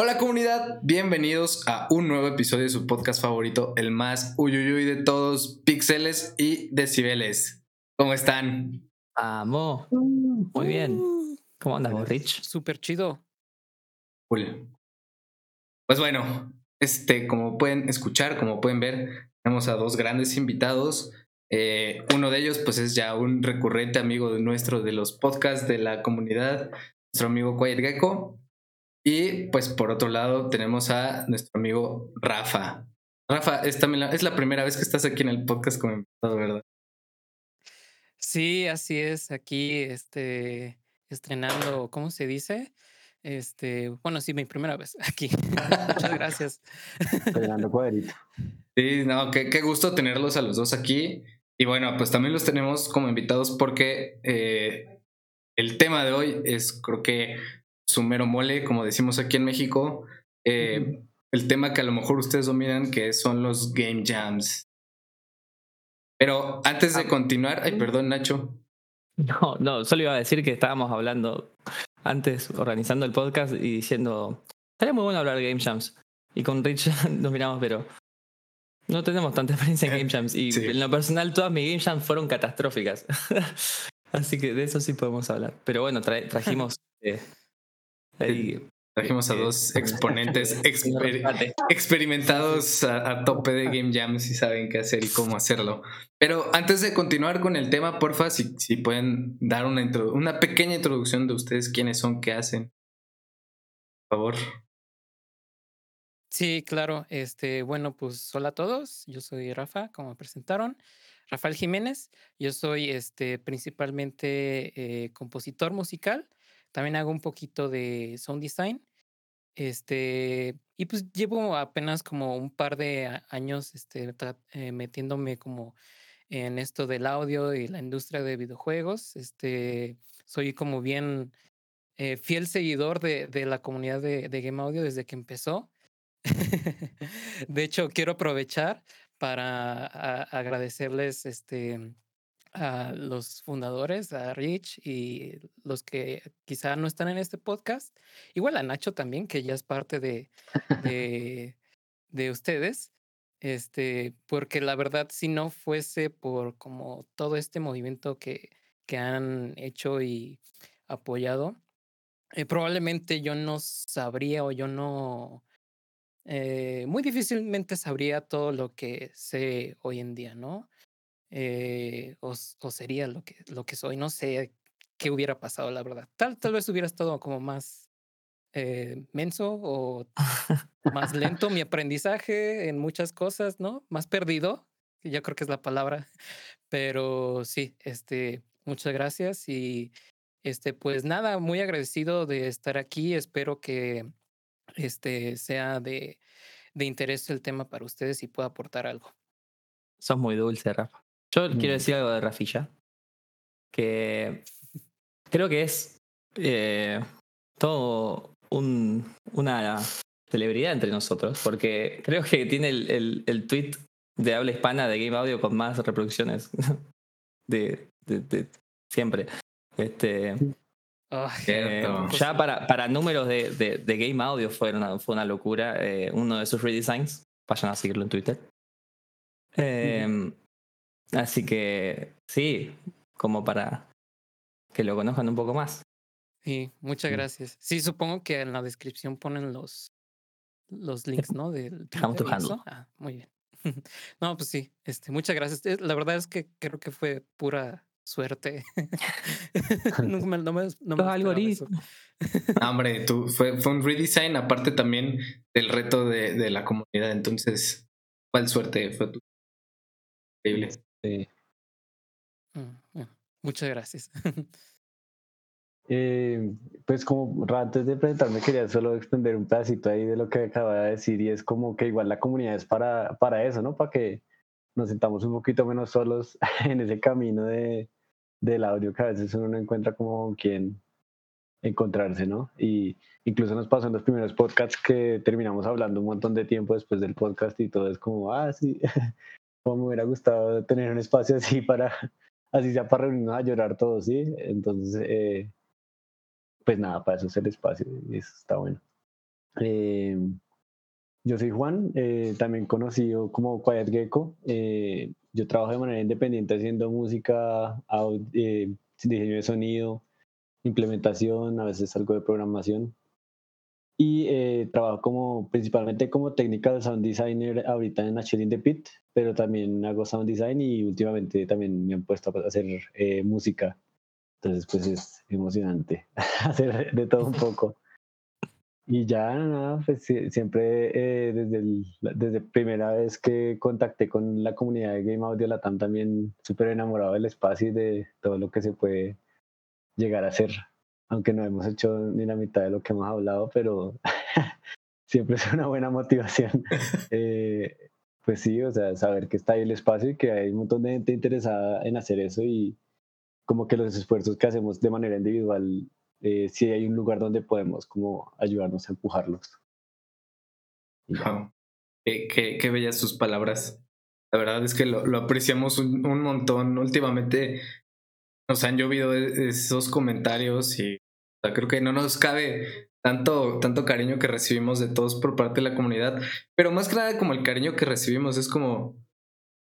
Hola comunidad, bienvenidos a un nuevo episodio de su podcast favorito, el más uyuyuy de todos, píxeles y decibeles. ¿Cómo están? Amo. Muy bien. ¿Cómo andas, Rich? Súper chido. Cool. Pues bueno, este, como pueden escuchar, como pueden ver, tenemos a dos grandes invitados. Eh, uno de ellos, pues, es ya un recurrente amigo de nuestro de los podcasts de la comunidad, nuestro amigo Quiet Gecko. Y pues por otro lado tenemos a nuestro amigo Rafa. Rafa, es, la, es la primera vez que estás aquí en el podcast como invitado, ¿verdad? Sí, así es. Aquí, este, estrenando, ¿cómo se dice? Este, bueno, sí, mi primera vez aquí. Muchas gracias. Estrenando cuadrito. Sí, no, qué, qué, gusto tenerlos a los dos aquí. Y bueno, pues también los tenemos como invitados porque eh, el tema de hoy es, creo que, su mero mole, como decimos aquí en México. Eh, el tema que a lo mejor ustedes dominan, que son los game jams. Pero antes de ah, continuar, ay, perdón, Nacho. No, no, solo iba a decir que estábamos hablando antes, organizando el podcast y diciendo, estaría muy bueno hablar de game jams. Y con Rich nos miramos, pero no tenemos tanta experiencia en game jams. Y en lo personal, todas mis game jams fueron catastróficas. Así que de eso sí podemos hablar. Pero bueno, trajimos eh, Trajimos a dos exponentes experimentados a, tope de Game Jam si saben qué hacer y cómo hacerlo. Pero antes de continuar con el tema, porfa, si, si pueden dar una, una pequeña introducción de ustedes, quiénes son, qué hacen. Por favor. Sí, claro. Este, bueno, pues hola a todos. Yo soy Rafa, como me presentaron. Rafael Jiménez. Yo soy este, principalmente eh, compositor musical también hago un poquito de sound design. Este, y pues llevo apenas como un par de años este, eh, metiéndome como en esto del audio y la industria de videojuegos. Este, soy como bien eh, fiel seguidor de, de la comunidad de, de, Game Audio desde que empezó. de hecho, quiero aprovechar para agradecerles este, a los fundadores, a Rich y los que quizá no están en este podcast. Igual a Nacho también, que ya es parte de, de, de ustedes. Este, porque la verdad, si no fuese por como todo este movimiento que, que han hecho y apoyado, eh, probablemente yo no sabría o yo no, eh, muy difícilmente sabría todo lo que sé hoy en día, ¿no? Eh, o, o, sería lo que, lo que soy. No sé qué hubiera pasado, la verdad. Tal, tal vez hubiera estado como más eh, menso o más lento mi aprendizaje en muchas cosas, ¿no? Más perdido, yo creo que es la palabra. Pero sí, este, muchas gracias y este, pues nada, muy agradecido de estar aquí. Espero que este sea de, de interés el tema para ustedes y pueda aportar algo. Sos muy dulce, Rafa. Yo quiero decir algo de Rafilla, que creo que es eh, todo un, una celebridad entre nosotros, porque creo que tiene el, el, el, tweet de habla hispana de Game Audio con más reproducciones de, de, de siempre. Este, eh, ya para, para números de, de, Game Audio fue una, fue una locura. Eh, uno de sus redesigns, vayan a seguirlo en Twitter. Eh, Así que sí, como para que lo conozcan un poco más. Sí, muchas gracias. Sí, supongo que en la descripción ponen los, los links, ¿no? Del Dejamos tu handle. Ah, muy bien. No, pues sí, este, muchas gracias. La verdad es que creo que fue pura suerte. no, me, no me, no hombre, tú, fue, fue un redesign, aparte también del reto de, de la comunidad. Entonces, ¿cuál suerte fue tu? Increíble. Sí. Mm, muchas gracias. Eh, pues como antes de presentarme quería solo extender un pedacito ahí de lo que acaba de decir y es como que igual la comunidad es para, para eso, ¿no? Para que nos sentamos un poquito menos solos en ese camino de, del audio que a veces uno no encuentra como quien encontrarse, ¿no? Y incluso nos pasó en los primeros podcasts que terminamos hablando un montón de tiempo después del podcast y todo es como, ah, sí, me hubiera gustado tener un espacio así para, así sea para reunirnos a llorar todos, ¿sí? Entonces, eh, pues nada, para eso es el espacio y eso está bueno. Eh, yo soy Juan, eh, también conocido como Quiet Gecko. Eh, yo trabajo de manera independiente haciendo música, eh, diseño de sonido, implementación, a veces algo de programación. Y trabajo como, principalmente como technical sound designer ahorita en HL in the Pit, pero también hago sound design y últimamente también me han puesto a hacer música. Entonces, pues es emocionante hacer de todo un poco. Y ya, nada, pues siempre eh, desde, el, desde primera vez que contacté con la comunidad de Game Audio Latam también súper enamorado del espacio y de todo lo que se puede llegar a hacer. Aunque no hemos hecho ni la mitad de lo que hemos hablado, pero siempre es una buena motivación. eh, pues sí, o sea, saber que está ahí el espacio y que hay un montón de gente interesada en hacer eso y como que los esfuerzos que hacemos de manera individual eh, si hay un lugar donde podemos como ayudarnos a empujarlos. Qué, qué, bellas sus palabras. La verdad es que lo, lo apreciamos un, un, montón. Últimamente nos han llovido e, esos comentarios y creo que no nos cabe tanto, tanto cariño que recibimos de todos por parte de la comunidad. Pero más que nada como el cariño que recibimos es como,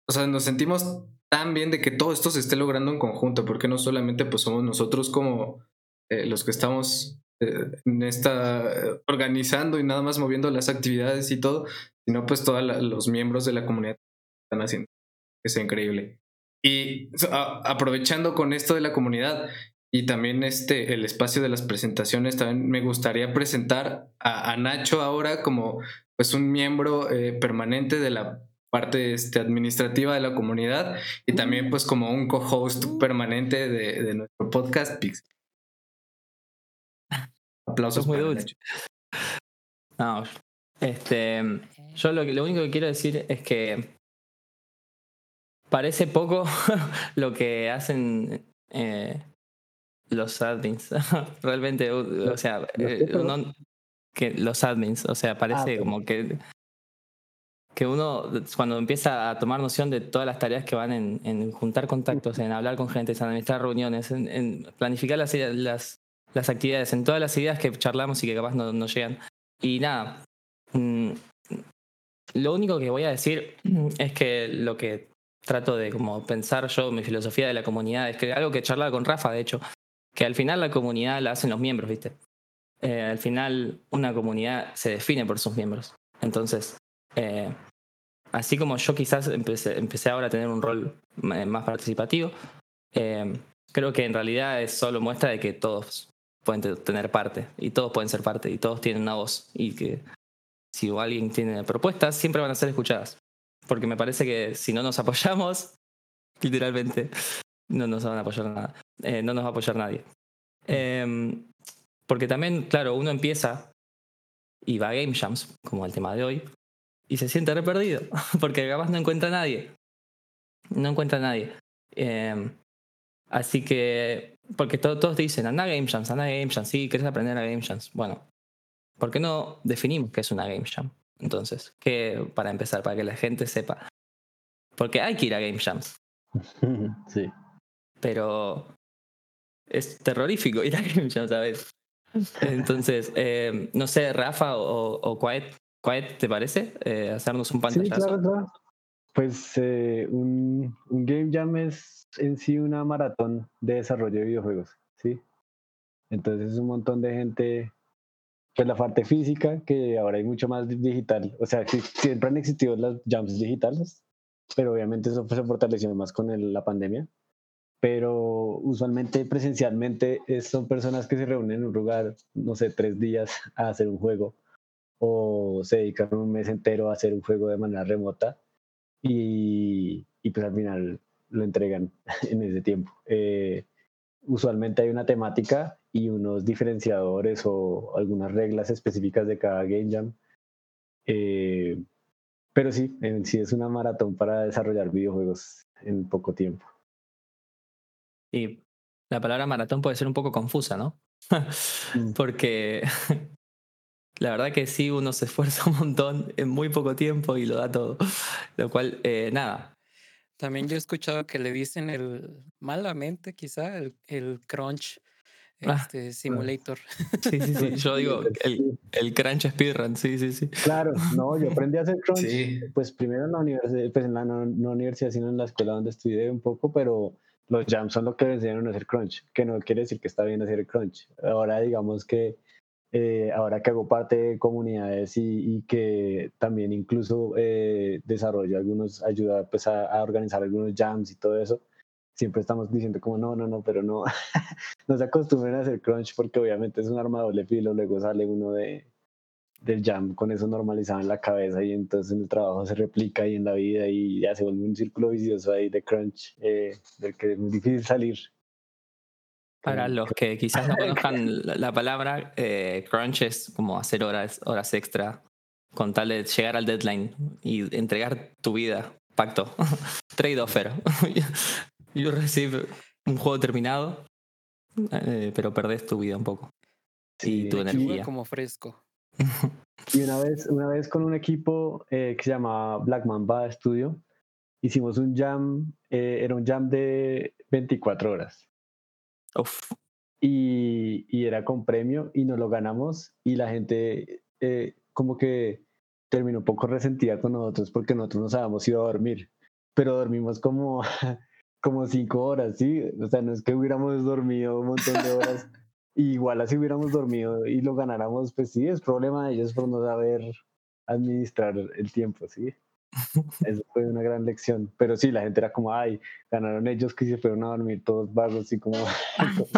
o sea, nos sentimos tan bien de que todo esto se esté logrando en conjunto, porque no solamente pues somos nosotros como eh, los que estamos eh, en esta eh, organizando y nada más moviendo las actividades y todo, sino pues todos los miembros de la comunidad están haciendo. Es increíble. Y aprovechando con esto de la comunidad y también este el espacio de las presentaciones, también me gustaría presentar a, Nacho ahora como pues un miembro permanente de la parte este, administrativa de la comunidad y también pues como un co-host permanente de, de nuestro podcast Pix. Aplausos muy dulce. No, este, yo lo único que quiero decir es que parece poco lo que hacen eh, los admins. Realmente, o sea, eh, que los admins, o sea, parece ah, como que que uno cuando empieza a tomar noción de todas las tareas que van en, en juntar contactos, en hablar con gente, en administrar reuniones, en, en planificar las, las, las actividades, en todas las ideas que charlamos y que capaz no, no llegan. Y nada, mm, lo único que voy a decir es que lo que trato de como pensar yo, mi filosofía de la comunidad, es que algo que charlaba con Rafa, de hecho, que al final la comunidad la hacen los miembros, ¿viste? Eh, al final una comunidad se define por sus miembros. Entonces, eh, así como yo quizás empecé, empecé, ahora a tener un rol más participativo, eh, creo que en realidad es solo muestra de que todos pueden tener parte y todos pueden ser parte y todos tienen una voz y que si alguien tiene propuestas siempre van a ser escuchadas. Porque me parece que si no nos apoyamos, literalmente, no nos van a apoyar nada. Eh, no nos va a apoyar nadie. Em, porque también, claro, uno empieza y va a Game Jams, como el tema de hoy, y se siente re perdido, porque capaz no encuentra a nadie. No encuentra a nadie. Em, así que porque todos dicen, anda a Game Jams, anda a Game Jams, sí, querés aprender a Game Jams. Bueno, ¿por qué no definimos qué es una Game Jam? Entonces, ¿qué, para empezar, para que la gente sepa. Porque hay que ir a Game Jams. Sí. Pero es terrorífico ir a Game Jams, ¿sabes? Entonces, eh, no sé, Rafa o, o Quiet, Quiet, ¿te parece? Eh, hacernos un pantallazo. Sí, claro, Pues eh, un, un Game Jam es en sí una maratón de desarrollo de videojuegos, ¿sí? Entonces es un montón de gente, pues la parte física, que ahora hay mucho más digital, o sea, siempre han existido las jams digitales, pero obviamente eso se fortaleció más con la pandemia, pero usualmente presencialmente son personas que se reúnen en un lugar, no sé, tres días a hacer un juego o se dedican un mes entero a hacer un juego de manera remota y, y pues al final lo entregan en ese tiempo. Eh, usualmente hay una temática y unos diferenciadores o algunas reglas específicas de cada game jam. Eh, pero sí, en sí es una maratón para desarrollar videojuegos en poco tiempo. Y la palabra maratón puede ser un poco confusa, ¿no? Mm. Porque la verdad que sí, uno se esfuerza un montón en muy poco tiempo y lo da todo. Lo cual, eh, nada, también yo he escuchado que le dicen el malamente, quizá, el, el crunch. Ah, este Simulator. Sí, sí, sí. Yo digo el, el crunch speedrun, sí, sí, sí. Claro, no, yo aprendí a hacer crunch, Sí. pues primero en la universidad, pues en la no, no universidad, sino en la escuela donde estudié un poco, pero los jams son lo que me enseñaron a hacer crunch, que no quiere decir que está bien hacer crunch. Ahora digamos que, eh, ahora que hago parte de comunidades y, que también incluso eh, desarrollo algunos, ayuda pues a, organizar algunos jams y todo eso, siempre estamos diciendo como no, no, no, pero no, no se acostumbren a hacer crunch porque obviamente es un arma de doble filo, luego sale uno de, del jam con eso normalizado en la cabeza y entonces en el trabajo se replica y en la vida y ya se vuelve un círculo vicioso ahí de crunch eh, del que es muy difícil salir. Para los que quizás no conozcan la, la palabra, eh, crunch es como hacer horas, horas extra con tal de llegar al deadline y entregar tu vida. Pacto. Trade offer. you receive un juego terminado, eh, pero perdés tu vida un poco. Sí, y tu energía. como fresco. Y una vez, una vez con un equipo eh, que se llamaba Black Mamba Studio, hicimos un jam, eh, era un jam de 24 horas. Uf. y, y era con premio y nos lo ganamos y la gente eh, como que terminó un poco resentida con nosotros porque nosotros nos habíamos ido a dormir, pero dormimos como, como cinco horas, ¿sí? O sea, no es que hubiéramos dormido un montón de horas, igual así hubiéramos dormido y lo ganáramos, pues sí, es problema de ellos por no saber administrar el tiempo, ¿sí? Eso fue una gran lección. Pero sí, la gente era como, ay, ganaron ellos que se fueron a dormir todos vagos y como,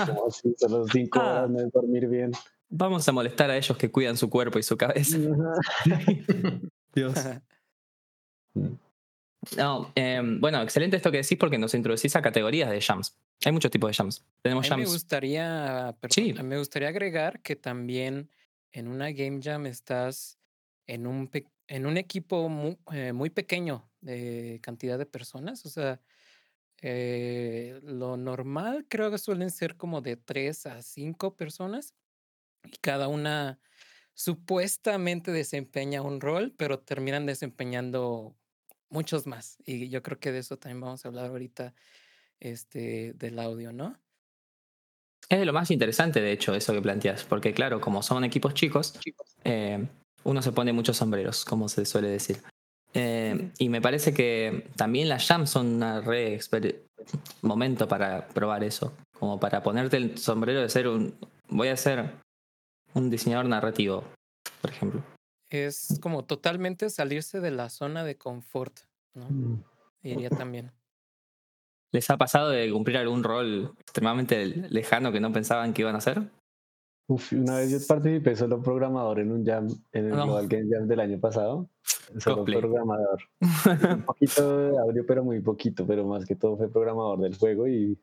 como así, solo cinco Ah. horas no es dormir bien. Vamos a molestar a ellos que cuidan su cuerpo y su cabeza. Dios. No, eh, bueno, excelente esto que decís porque nos introducís a categorías de jams. Hay muchos tipos de jams. A Tenemos me jams. gustaría, perdón, Sí. me gustaría agregar que también en una game jam estás en un, en un equipo mu- eh, muy, pequeño de cantidad de personas. O sea, eh, lo normal creo que suelen ser como de tres a cinco personas y cada una supuestamente desempeña un rol, pero terminan desempeñando muchos más. Y yo creo que de eso también vamos a hablar ahorita, este, del audio, ¿no? Es de lo más interesante, de hecho, eso que planteas. Porque, claro, como son equipos chicos, eh, uno se pone muchos sombreros, como se suele decir. Eh, y me parece que también las jams son una re momento para probar eso. Como para ponerte el sombrero de ser un. Voy a ser un diseñador narrativo, por ejemplo. Es como totalmente salirse de la zona de confort, ¿no? Mm. Diría también. ¿Les ha pasado de cumplir algún rol extremadamente lejano que no pensaban que iban a hacer? Uf, una vez yo participé solo programador en un jam, en el No. Global Game Jam del año pasado. Solo Cosplay. programador. Un poquito de audio, pero muy poquito, pero más que todo fue programador del juego y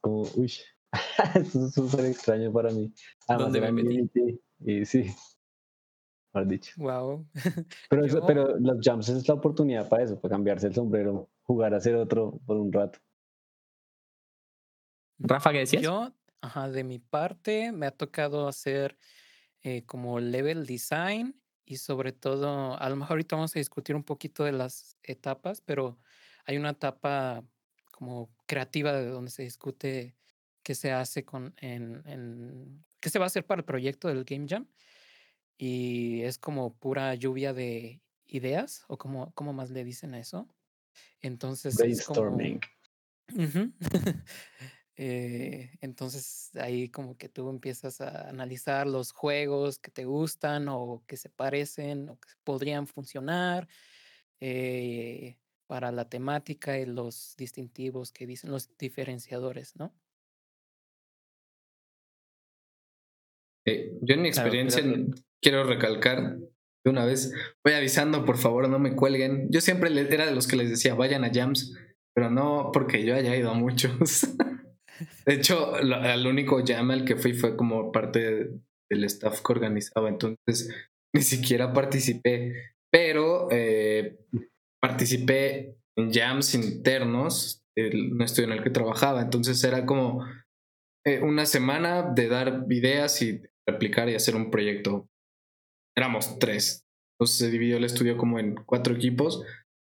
como, uy, eso es súper extraño para mí. Además ¿Dónde me metí? Y sí, mejor dicho. Wow. Pero, Yo- pero los jams es la oportunidad para eso, para cambiarse el sombrero, jugar a hacer otro por un rato. Rafa, ¿qué decías? Yo, ajá, de mi parte, me ha tocado hacer eh, como level design y sobre todo, a lo mejor ahorita vamos a discutir un poquito de las etapas, pero hay una etapa como creativa de donde se discute qué se hace con en, en qué se va a hacer para el proyecto del Game Jam y es como pura lluvia de ideas o como cómo más le dicen a eso. Entonces es como Brainstorming. Eh, entonces ahí como que tú empiezas a analizar los juegos que te gustan o que se parecen o que podrían funcionar eh, para la temática y los distintivos que dicen los diferenciadores, ¿no? Eh, yo en mi experiencia quiero recalcar de una vez, voy avisando, por favor, no me cuelguen. Yo siempre era de los que les decía, vayan a jams, pero no porque yo haya ido a muchos. De hecho, al único jam al que fui fue como parte del staff que organizaba, entonces ni siquiera participé, pero eh, participé en jams internos del un estudio en el que trabajaba, entonces era como eh, una semana de dar ideas y replicar y hacer un proyecto. Éramos tres, entonces se dividió el estudio como en cuatro equipos,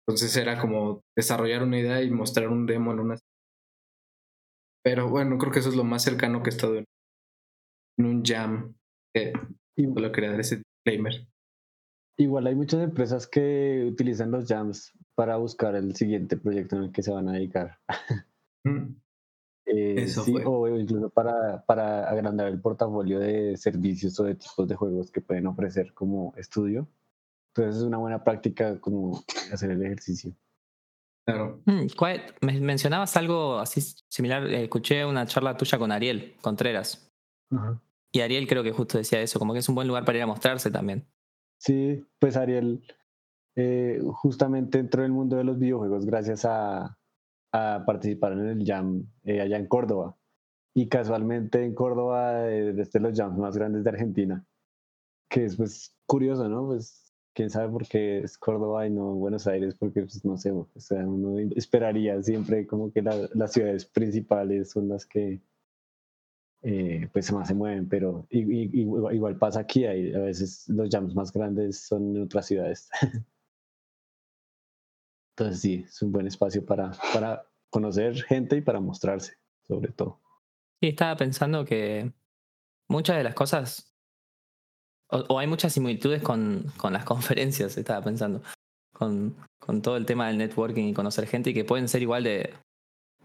entonces era como desarrollar una idea y mostrar un demo en una pero bueno, creo que eso es lo más cercano que he estado en en un jam. Eh, lo quería dar ese disclaimer. Igual hay muchas empresas que utilizan los jams para buscar el siguiente proyecto en el que se van a dedicar. Mm. Eh, sí, o incluso para, para agrandar el portafolio de servicios o de tipos de juegos que pueden ofrecer como estudio. Entonces es una buena práctica como hacer el ejercicio. Claro. Mm, mencionabas algo así similar, eh, escuché una charla tuya con Ariel Contreras. Y Ariel creo que justo decía eso, como que es un buen lugar para ir a mostrarse también. Sí, pues Ariel eh, justamente entró en el mundo de los videojuegos gracias a, a participar en el Jam eh, allá en Córdoba. Y casualmente en Córdoba, eh, desde los Jams más grandes de Argentina, que es pues curioso, ¿no? Pues quién sabe por qué es Córdoba y no Buenos Aires, porque pues no sé, o sea, uno esperaría siempre como que las ciudades principales son las que eh, pues más se mueven, pero igual, pasa aquí, hay, a veces los jams más grandes son en otras ciudades. Entonces sí, es un buen espacio para, para conocer gente y para mostrarse, sobre todo. Sí, estaba pensando que muchas de las cosas, o, hay muchas similitudes con, con, las conferencias, estaba pensando, con, con todo el tema del networking y conocer gente y que pueden ser igual de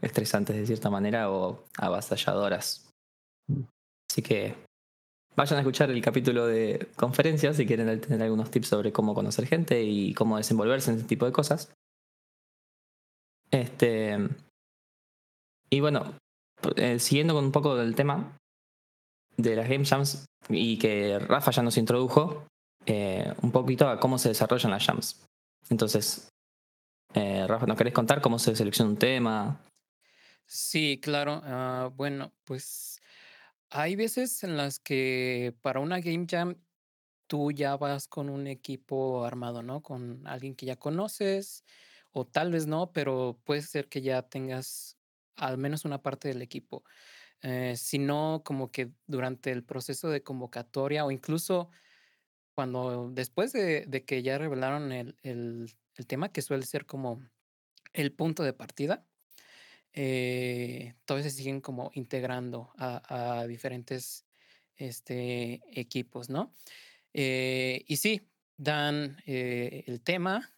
estresantes de cierta manera o avasalladoras. Así que vayan a escuchar el capítulo de conferencias si quieren tener algunos tips sobre cómo conocer gente y cómo desenvolverse en este tipo de cosas. Este. Y bueno, eh, siguiendo con un poco del tema de las Game Jams y que Rafa ya nos introdujo eh, un poquito a cómo se desarrollan las Jams. Entonces, eh, Rafa, ¿nos querés contar cómo se selecciona un tema? Sí, claro. Ah, bueno, pues hay veces en las que para una Game Jam tú ya vas con un equipo armado, ¿no? Con alguien que ya conoces o tal vez no, pero puede ser que ya tengas al menos una parte del equipo. Eh, si no, como que durante el proceso de convocatoria o incluso cuando después de, que ya revelaron el, tema, que suele ser como el punto de partida, eh, todavía se siguen como integrando a, diferentes este, equipos, ¿no? Eh, y sí, dan el tema,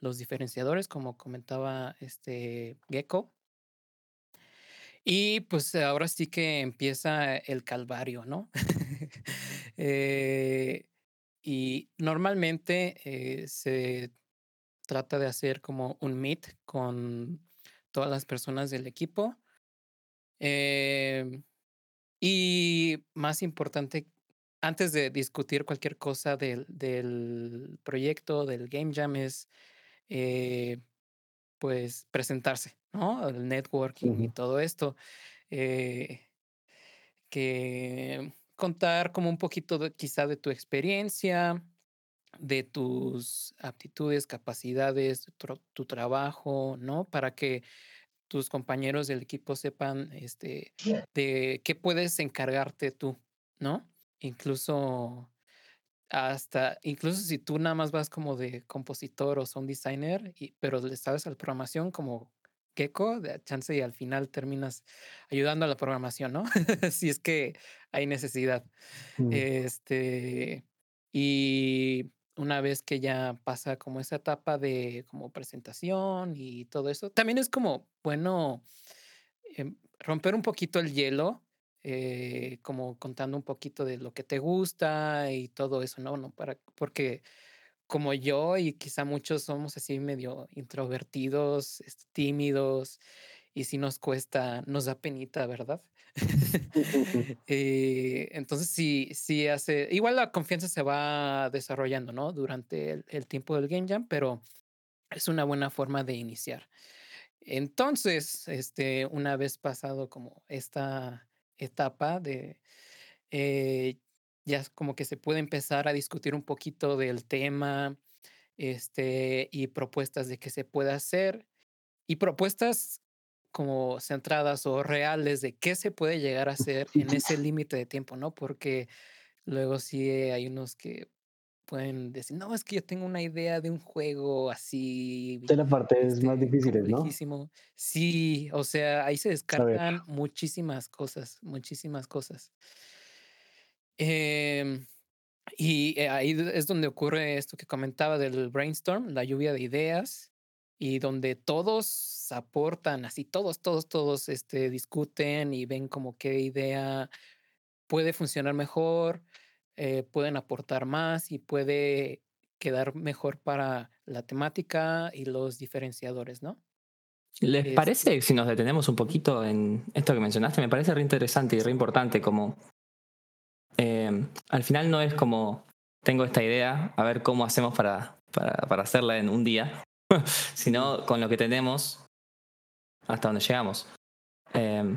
los diferenciadores, como comentaba este Gecko. Y pues ahora sí que empieza el calvario, ¿no? Eh, y normalmente eh, se trata de hacer como un meet con todas las personas del equipo. Em, y más importante, antes de discutir cualquier cosa del, del proyecto, del Game Jam, es eh, pues presentarse, ¿no? El networking y todo esto. Eh, que contar como un poquito de, quizá de tu experiencia, de tus aptitudes, capacidades, tu, trabajo, ¿no? Para que tus compañeros del equipo sepan este, de qué puedes encargarte tú, ¿no? Incluso hasta, incluso si tú nada más vas como de compositor o sound designer, y, pero le sabes a la programación como Gecko, de chance y al final terminas ayudando a la programación, ¿no? si es que hay necesidad. Mm. Este, y una vez que ya pasa como esa etapa de como presentación y todo eso, también es como bueno em, romper un poquito el hielo eh, como contando un poquito de lo que te gusta y todo eso, ¿no? no para, porque como yo y quizá muchos somos así medio introvertidos, este, tímidos, y si nos cuesta, nos da penita, ¿verdad? Eh, entonces sí, sí hace, igual la confianza se va desarrollando, ¿no? Durante el, el tiempo del Game Jam, pero es una buena forma de iniciar. Entonces, este, una vez pasado como esta etapa de eh, ya como que se puede empezar a discutir un poquito del tema este, y propuestas de qué se puede hacer y propuestas como centradas o reales de qué se puede llegar a hacer en ese límite de tiempo, ¿no? Porque luego sí hay unos que pueden decir, no, es que yo tengo una idea de un juego así. De la parte es más este, difícil, ¿no? Sí, o sea, ahí se descartan muchísimas cosas, muchísimas cosas. Em, y eh, ahí d- es donde ocurre esto que comentaba del brainstorm, la lluvia de ideas, y donde todos aportan, así todos, todos, todos este, discuten y ven como qué idea puede funcionar mejor, eh, pueden aportar más y puede quedar mejor para la temática y los diferenciadores, ¿no? ¿Les Este- parece, si nos detenemos un poquito en esto que mencionaste, me parece re interesante y re importante, como eh, al final no es como tengo esta idea, a ver cómo hacemos para, para, para hacerla en un día, sino con lo que tenemos hasta donde llegamos. Eh,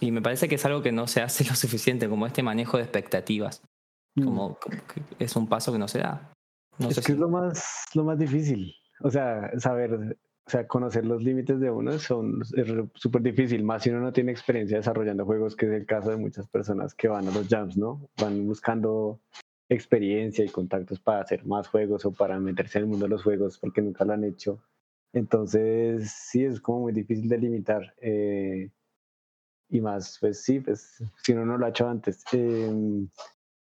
y me parece que es algo que no se hace lo suficiente, como este manejo de expectativas. Como, como que es un paso que no se da. No es sé que si- es lo más, lo más difícil. O sea, saber, o sea, conocer los límites de uno son, es súper difícil, más si uno no tiene experiencia desarrollando juegos, que es el caso de muchas personas que van a los jams, ¿no? Van buscando experiencia y contactos para hacer más juegos o para meterse en el mundo de los juegos porque nunca lo han hecho. Entonces, sí, es como muy difícil de limitar. eh, y más, pues sí, pues si uno no lo ha hecho antes. Em,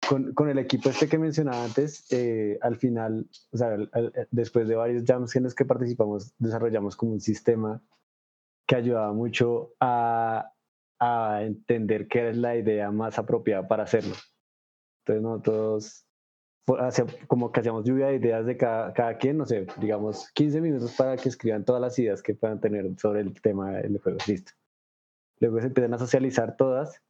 con, con el equipo este que mencionaba antes, eh, al final, o sea, al- al- después de varios jams en los que participamos, desarrollamos como un sistema que ayudaba mucho a, a entender qué era la idea más apropiada para hacerlo. Entonces nosotros hacia- como que hacíamos lluvia de ideas de cada, cada quien, no sé, digamos 15 minutos para que escriban todas las ideas que puedan tener sobre el tema del juego. Listo. Luego se empiezan a socializar todas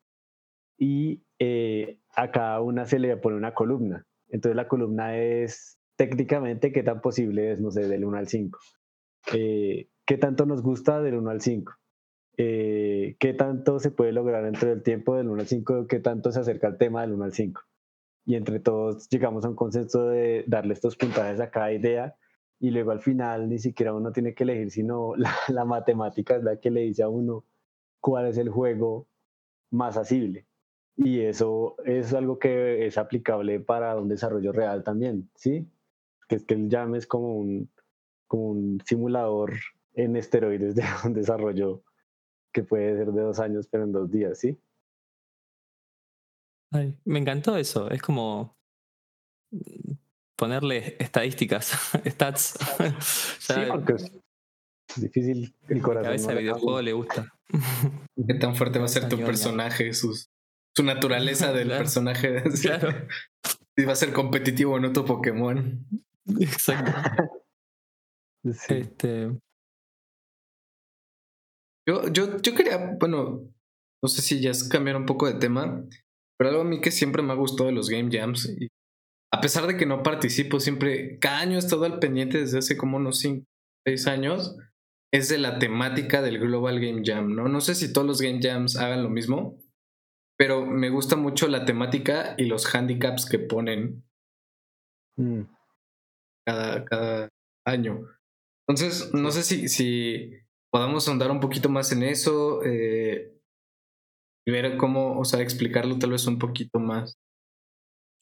y eh, a cada una se le pone una columna. Entonces la columna es técnicamente qué tan posible es, no sé, del 1 al 5. Eh, ¿Qué tanto nos gusta del 1 al 5? Eh, ¿Qué tanto se puede lograr dentro del tiempo del 1 al 5? ¿Qué tanto se acerca al tema del 1 al 5? Y entre todos llegamos a un consenso de darle estos puntajes a cada idea y luego al final ni siquiera uno tiene que elegir, sino la, la matemática es la que le dice a uno cuál es el juego más asible. Y eso es algo que es aplicable para un desarrollo real también, ¿sí? Que es que el Jam es como un, como un simulador en esteroides de un desarrollo que puede ser de dos años, pero en dos días, ¿sí? Ay, me encantó eso. Es como ponerle estadísticas, stats. Sí, Ya porque es difícil el corazón. no de le videojuego le gusta. ¿Qué tan fuerte va a ser tu personaje? Sus, su naturaleza del Claro. personaje. Claro. Si va a ser competitivo o no tu Pokémon. Exacto. Sí. Este, Yo, yo, yo quería, bueno, no sé si ya es cambiar un poco de tema, pero algo a mí que siempre me ha gustado de los Game Jams, y a pesar de que no participo, siempre, cada año he estado al pendiente desde hace como unos 5, 6 años, es de la temática del Global Game Jam, ¿no? No sé si todos los Game Jams hagan lo mismo, pero me gusta mucho la temática y los handicaps que ponen Mm. cada, cada año. Entonces, no sé si, si podamos ahondar un poquito más en eso eh, y ver cómo, o sea, explicarlo tal vez un poquito más.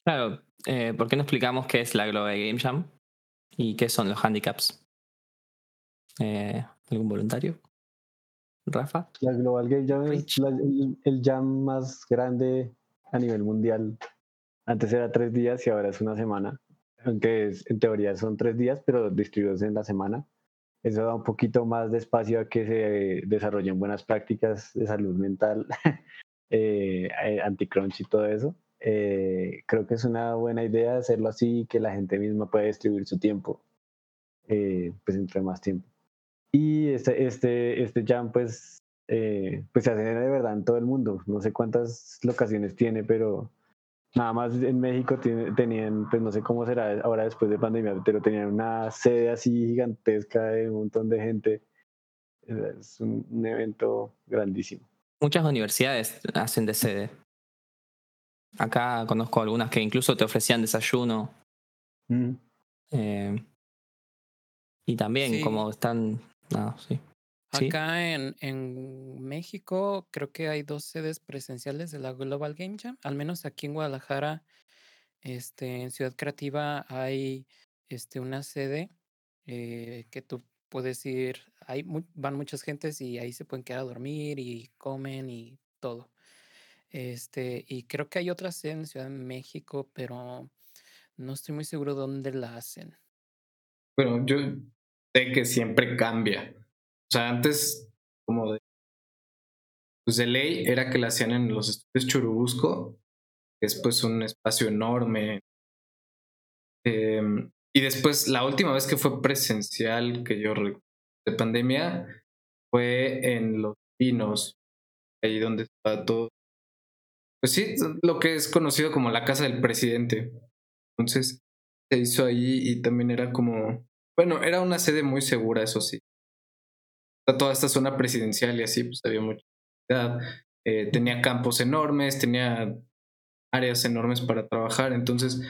claro, eh, ¿por qué no explicamos qué es la Global Game Jam y qué son los handicaps? Eh, ¿Algún voluntario? ¿Rafa? La Global Game Jam es la- el, el jam más grande a nivel mundial. Antes era tres días y ahora es una semana. Aunque es- en teoría son tres días, pero distribuidos en la semana. Eso da un poquito más de espacio a que se desarrollen buenas prácticas de salud mental, eh, eh, anti-crunch y todo eso. Eh, creo que es una buena idea hacerlo así, que la gente misma pueda distribuir su tiempo, eh, pues entre más tiempo. Y este, este, este jam, pues, eh, pues se hace de verdad en todo el mundo. No sé cuántas locaciones tiene, pero nada más en México tiene- tenían, pues no sé cómo será ahora después de pandemia, pero tenían una sede así gigantesca de un montón de gente. Es un, un evento grandísimo. Muchas universidades hacen de sede. Acá conozco algunas que incluso te ofrecían desayuno. Mm. eh, y también Sí. como están... No, sí. Sí. Acá en, en México creo que hay dos sedes presenciales de la Global Game Jam. Al menos aquí en Guadalajara Este, en Ciudad Creativa hay este, una sede eh, que tú puedes ir, hay van muchas gentes y ahí se pueden quedar a dormir y comen y todo. Este, y creo que hay otra sede en Ciudad de México, pero no estoy muy seguro dónde la hacen. Bueno, yo sé que siempre cambia. O sea, antes, como de, pues de ley, era que la hacían en los estudios Churubusco, que es pues un espacio enorme. Em, y después, la última vez que fue presencial, que yo de pandemia, fue en Los Pinos, ahí donde está todo. Pues sí, lo que es conocido como la casa del presidente. Entonces, se hizo ahí y también era como, bueno, era una sede muy segura, eso sí. Toda esta zona presidencial y así, pues había mucha eh, tenía campos enormes, tenía áreas enormes para trabajar, entonces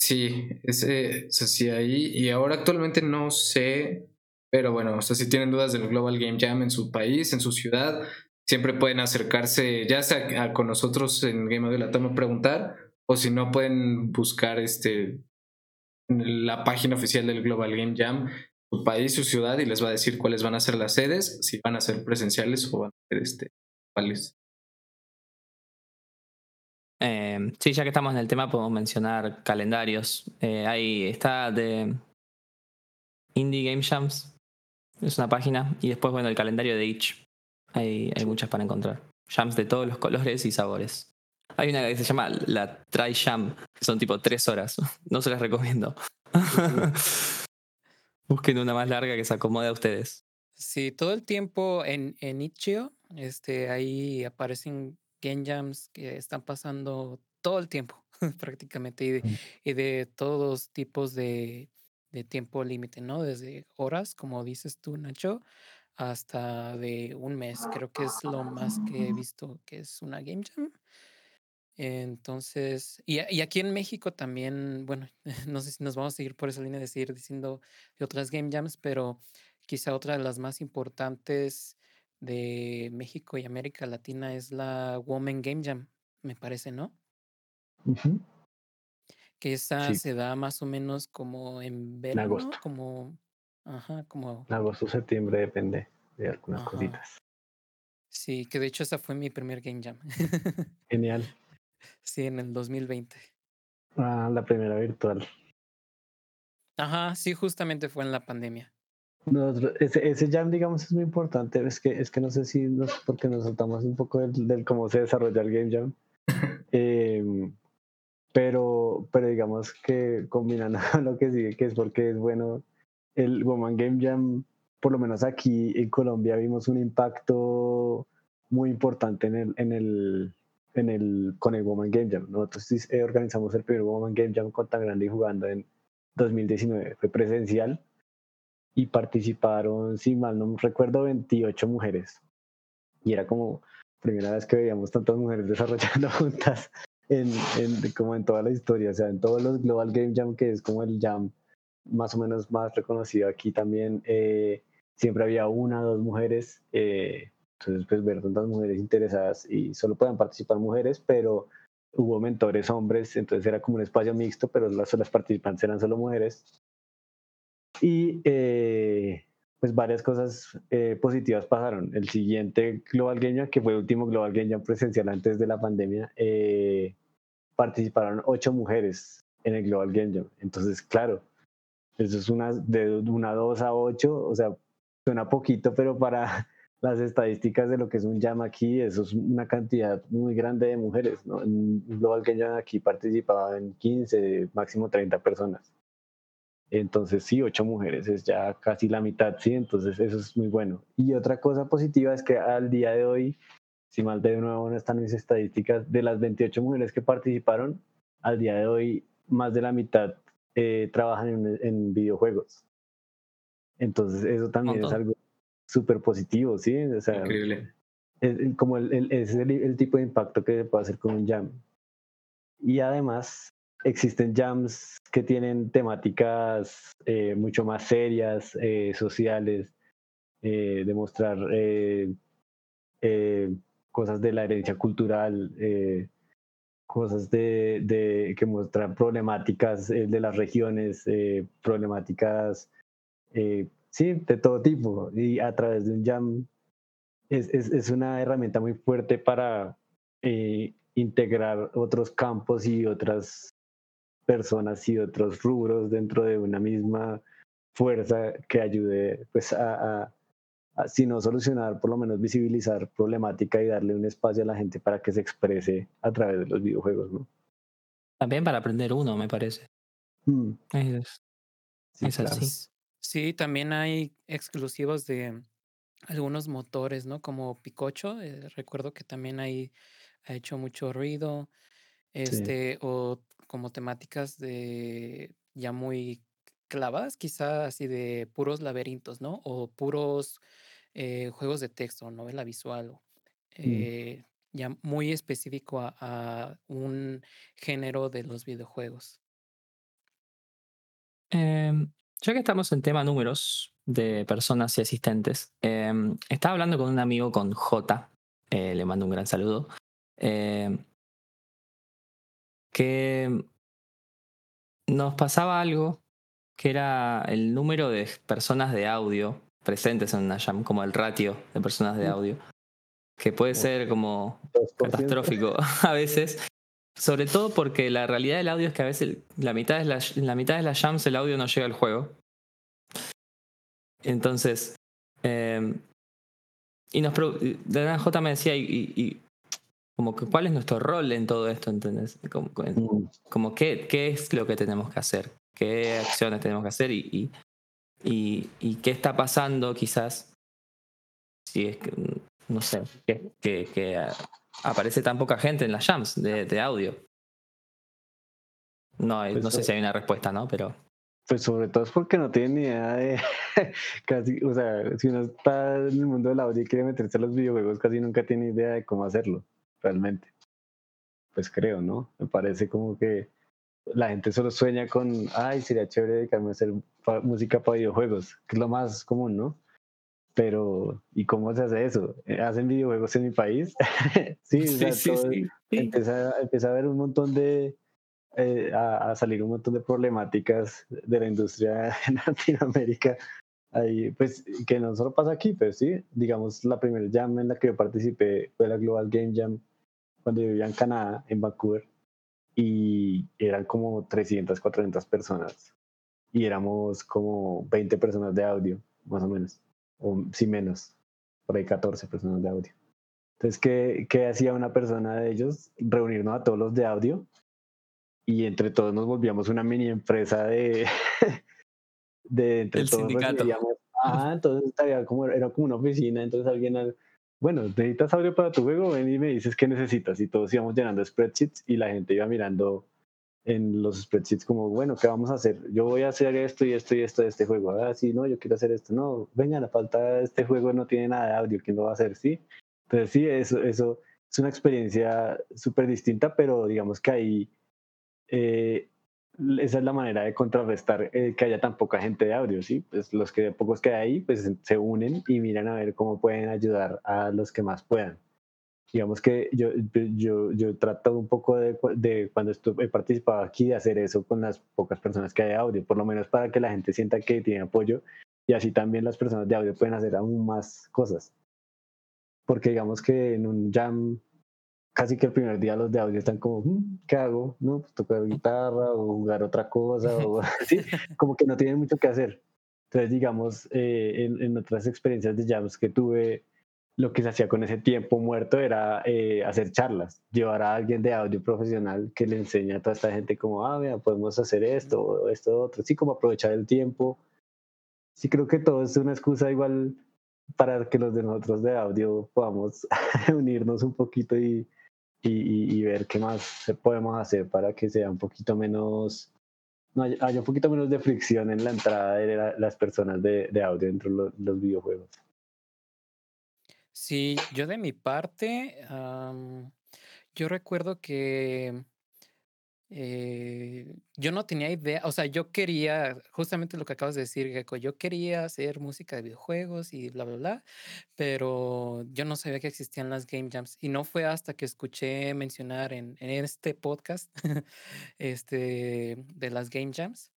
sí, ese se hacía ahí y ahora actualmente no sé, pero bueno, o sea, si tienen dudas del Global Game Jam en su país, en su ciudad, siempre pueden acercarse ya sea con nosotros en Game of the Latam a preguntar o si no pueden buscar este la página oficial del Global Game Jam su país, su ciudad y les va a decir cuáles van a ser las sedes, si van a ser presenciales o van a ser este, cuáles. Eh, sí, ya que estamos en el tema, podemos mencionar calendarios. Eh, ahí está de Indie Game Jams, es una página, y después, bueno, el calendario de Itch. Hay, hay muchas para encontrar. Jams de todos los colores y sabores. Hay una que se llama la Try Jam, que son tipo tres horas. No se las recomiendo. Busquen una más larga que se acomode a ustedes. Sí, todo el tiempo en, en Itch.io, este, ahí aparecen game jams que están pasando todo el tiempo, prácticamente, y de, mm. y de todos tipos de, de tiempo límite, ¿no? Desde horas, como dices tú, Nacho, hasta de un mes. Creo que es lo más que he visto que es una game jam. Entonces, y, y aquí en México también, bueno, no sé si nos vamos a seguir por esa línea de seguir diciendo de otras game jams, pero quizá otra de las más importantes de México y América Latina es la Woman Game Jam, me parece, ¿no? Que esa se da más o menos como en verano, agosto. como, ajá, como... Agosto, septiembre, depende de algunas cositas. Sí, que de hecho esa fue mi primer Game Jam. Genial. Sí, en el 2020. Ah, la primera virtual. Ajá, sí, justamente fue en la pandemia ese, ese jam, digamos, es muy importante. Es que, es que no sé si nos, porque nos saltamos un poco del, cómo se desarrolla el Game Jam. Em, pero, pero digamos que combinando lo que sigue, que es porque es bueno, el Woman Game Jam, por lo menos aquí en Colombia, vimos un impacto muy importante en el, en el, en el, con el Woman Game Jam. Nosotros eh, organizamos el primer Woman Game Jam con Tan Grande y jugando en 2019. Fue presencial y participaron, si mal no recuerdo, 28 mujeres. Y era como primera vez que veíamos tantas mujeres desarrollando juntas en, en, como en toda la historia, o sea, en todos los Global Game Jam, que es como el jam más o menos más reconocido aquí también, eh, siempre había una o dos mujeres, eh, entonces pues ver tantas mujeres interesadas y solo puedan participar mujeres, pero hubo mentores hombres, entonces era como un espacio mixto, pero las, las participantes eran solo mujeres y eh, pues varias cosas eh, positivas pasaron. El siguiente Global Game Jam, que fue el último Global Game Jam presencial antes de la pandemia, eh, participaron ocho mujeres en el Global Game Jam. Entonces, claro, eso es una de una dos a ocho, o sea, suena poquito, pero para las estadísticas de lo que es un jam aquí, eso es una cantidad muy grande de mujeres. ¿no? En Global Game Jam aquí participaban 15, máximo 30 personas. Entonces, sí, ocho mujeres es ya casi la mitad, sí, entonces eso es muy bueno. Y otra cosa positiva es que al día de hoy, si mal de nuevo no están mis estadísticas, de las 28 mujeres que participaron, al día de hoy más de la mitad eh, trabajan en, videojuegos. Entonces, eso también es algo súper positivo, ¿sí? O sea, Increíble. Es, como el, es el, tipo de impacto que se puede hacer con un jam. Y además, existen jams que tienen temáticas eh, mucho más serias, eh, sociales, eh, demostrar cosas de la herencia cultural, cosas de, de que muestran problemáticas eh, de las regiones, eh, problemáticas, eh, sí, de todo tipo. Y a través de un jam es, es, es una herramienta muy fuerte para integrar otros campos y otras personas y otros rubros dentro de una misma fuerza que ayude pues a, a si no solucionar, por lo menos visibilizar problemática y darle un espacio a la gente para que se exprese a través de los videojuegos, ¿no? También para aprender uno, me parece. Mm. Es, sí, así. Sí, también hay exclusivos de algunos motores, ¿no? Como Picocho, eh, recuerdo que también hay, ha hecho mucho ruido, este, o como temáticas de ya muy clavadas, quizás así de puros laberintos, ¿no? O puros eh, juegos de texto, novela visual, mm. eh, ya muy específico a, un género de los videojuegos. Em, ya que estamos en tema números de personas y asistentes, em, estaba hablando con un amigo con J, eh, le mando un gran saludo, em, que nos pasaba algo que era el número de personas de audio presentes en una jam, como el ratio de personas de audio, que puede ser como catastrófico a veces. Sobre todo porque la realidad del audio es que a veces la mitad de las, la mitad de las jams el audio no llega al juego. Entonces, eh, y nos Dana J me decía, y, como que cuál es nuestro rol en todo esto, ¿entendés? Como, mm. como qué, qué es lo que tenemos que hacer, qué acciones tenemos que hacer y, y, y qué está pasando quizás, si es que, no sé, que, que, aparece tan poca gente en las jams de, de audio. No, pues no sé si hay una respuesta, ¿no? Pero... Pues sobre todo es porque no tiene ni idea de casi, o sea, si uno está en el mundo del audio y quiere meterse a los videojuegos, casi nunca tiene idea de cómo hacerlo, realmente. Pues creo, ¿no? Me parece como que la gente solo sueña con, ay, sería chévere dedicarme a hacer música para videojuegos, que es lo más común, ¿no? Pero, ¿y cómo se hace eso? Eh, ¿Hacen videojuegos en mi país? sí, sí, sí, Empieza, a ver un montón de, eh, a, salir un montón de problemáticas de la industria en Latinoamérica. Ahí, pues, que no solo pasa aquí, pero sí, digamos, la primera jam en la que yo participé fue la Global Game Jam cuando yo vivía en Canadá, en Vancouver y eran como 300, 400 personas y éramos como 20 personas de audio, más o menos, o si menos, por ahí 14 personas de audio. Entonces, ¿qué, ¿qué hacía una persona de ellos? Reunirnos a todos los de audio y entre todos nos volvíamos una mini empresa de... de entre El sindicato. ah, entonces como, era como una oficina, entonces alguien bueno, necesitas audio para tu juego, ven y me dices qué necesitas. Y todos íbamos llenando spreadsheets y la gente iba mirando en los spreadsheets como, bueno, ¿qué vamos a hacer? Yo voy a hacer esto y esto y esto de este juego. Ah, sí, no, yo quiero hacer esto. No, venga, la falta este juego no tiene nada de audio, ¿quién lo va a hacer? Sí. Entonces sí, eso, eso es una experiencia súper distinta, pero digamos que ahí eh, esa es la manera de contrarrestar eh, que haya tan poca gente de audio, ¿sí? Pues los que pocos que hay, pues se unen y miran a ver cómo pueden ayudar a los que más puedan. Digamos que yo, yo, yo trato un poco de, de cuando estuve, he participado aquí de hacer eso con las pocas personas que hay de audio, por lo menos para que la gente sienta que tiene apoyo y así también las personas de audio pueden hacer aún más cosas. Porque digamos que en un jam casi que el primer día los de audio están como, mm, ¿qué hago? No, pues tocar guitarra o jugar otra cosa, o así, como que no tienen mucho que hacer. Entonces, digamos, eh, en, otras experiencias de jams que tuve, lo que se hacía con ese tiempo muerto era eh, hacer charlas, llevar a alguien de audio profesional que le enseñe a toda esta gente como, ah, mira, podemos hacer esto, esto, otro, sí, como aprovechar el tiempo. Sí, creo que todo es una excusa igual para que los de nosotros de audio podamos unirnos un poquito y, y, ver qué más podemos hacer para que sea un poquito menos, no haya, un poquito menos de fricción en la entrada de las personas de, de audio dentro de los, videojuegos. Sí, yo de mi parte, yo recuerdo que eh, yo no tenía idea, o sea, yo quería, justamente lo que acabas de decir, Gecko, yo quería hacer música de videojuegos y bla, bla, bla, pero yo no sabía que existían las game jams y no fue hasta que escuché mencionar en, en este podcast este, de las game jams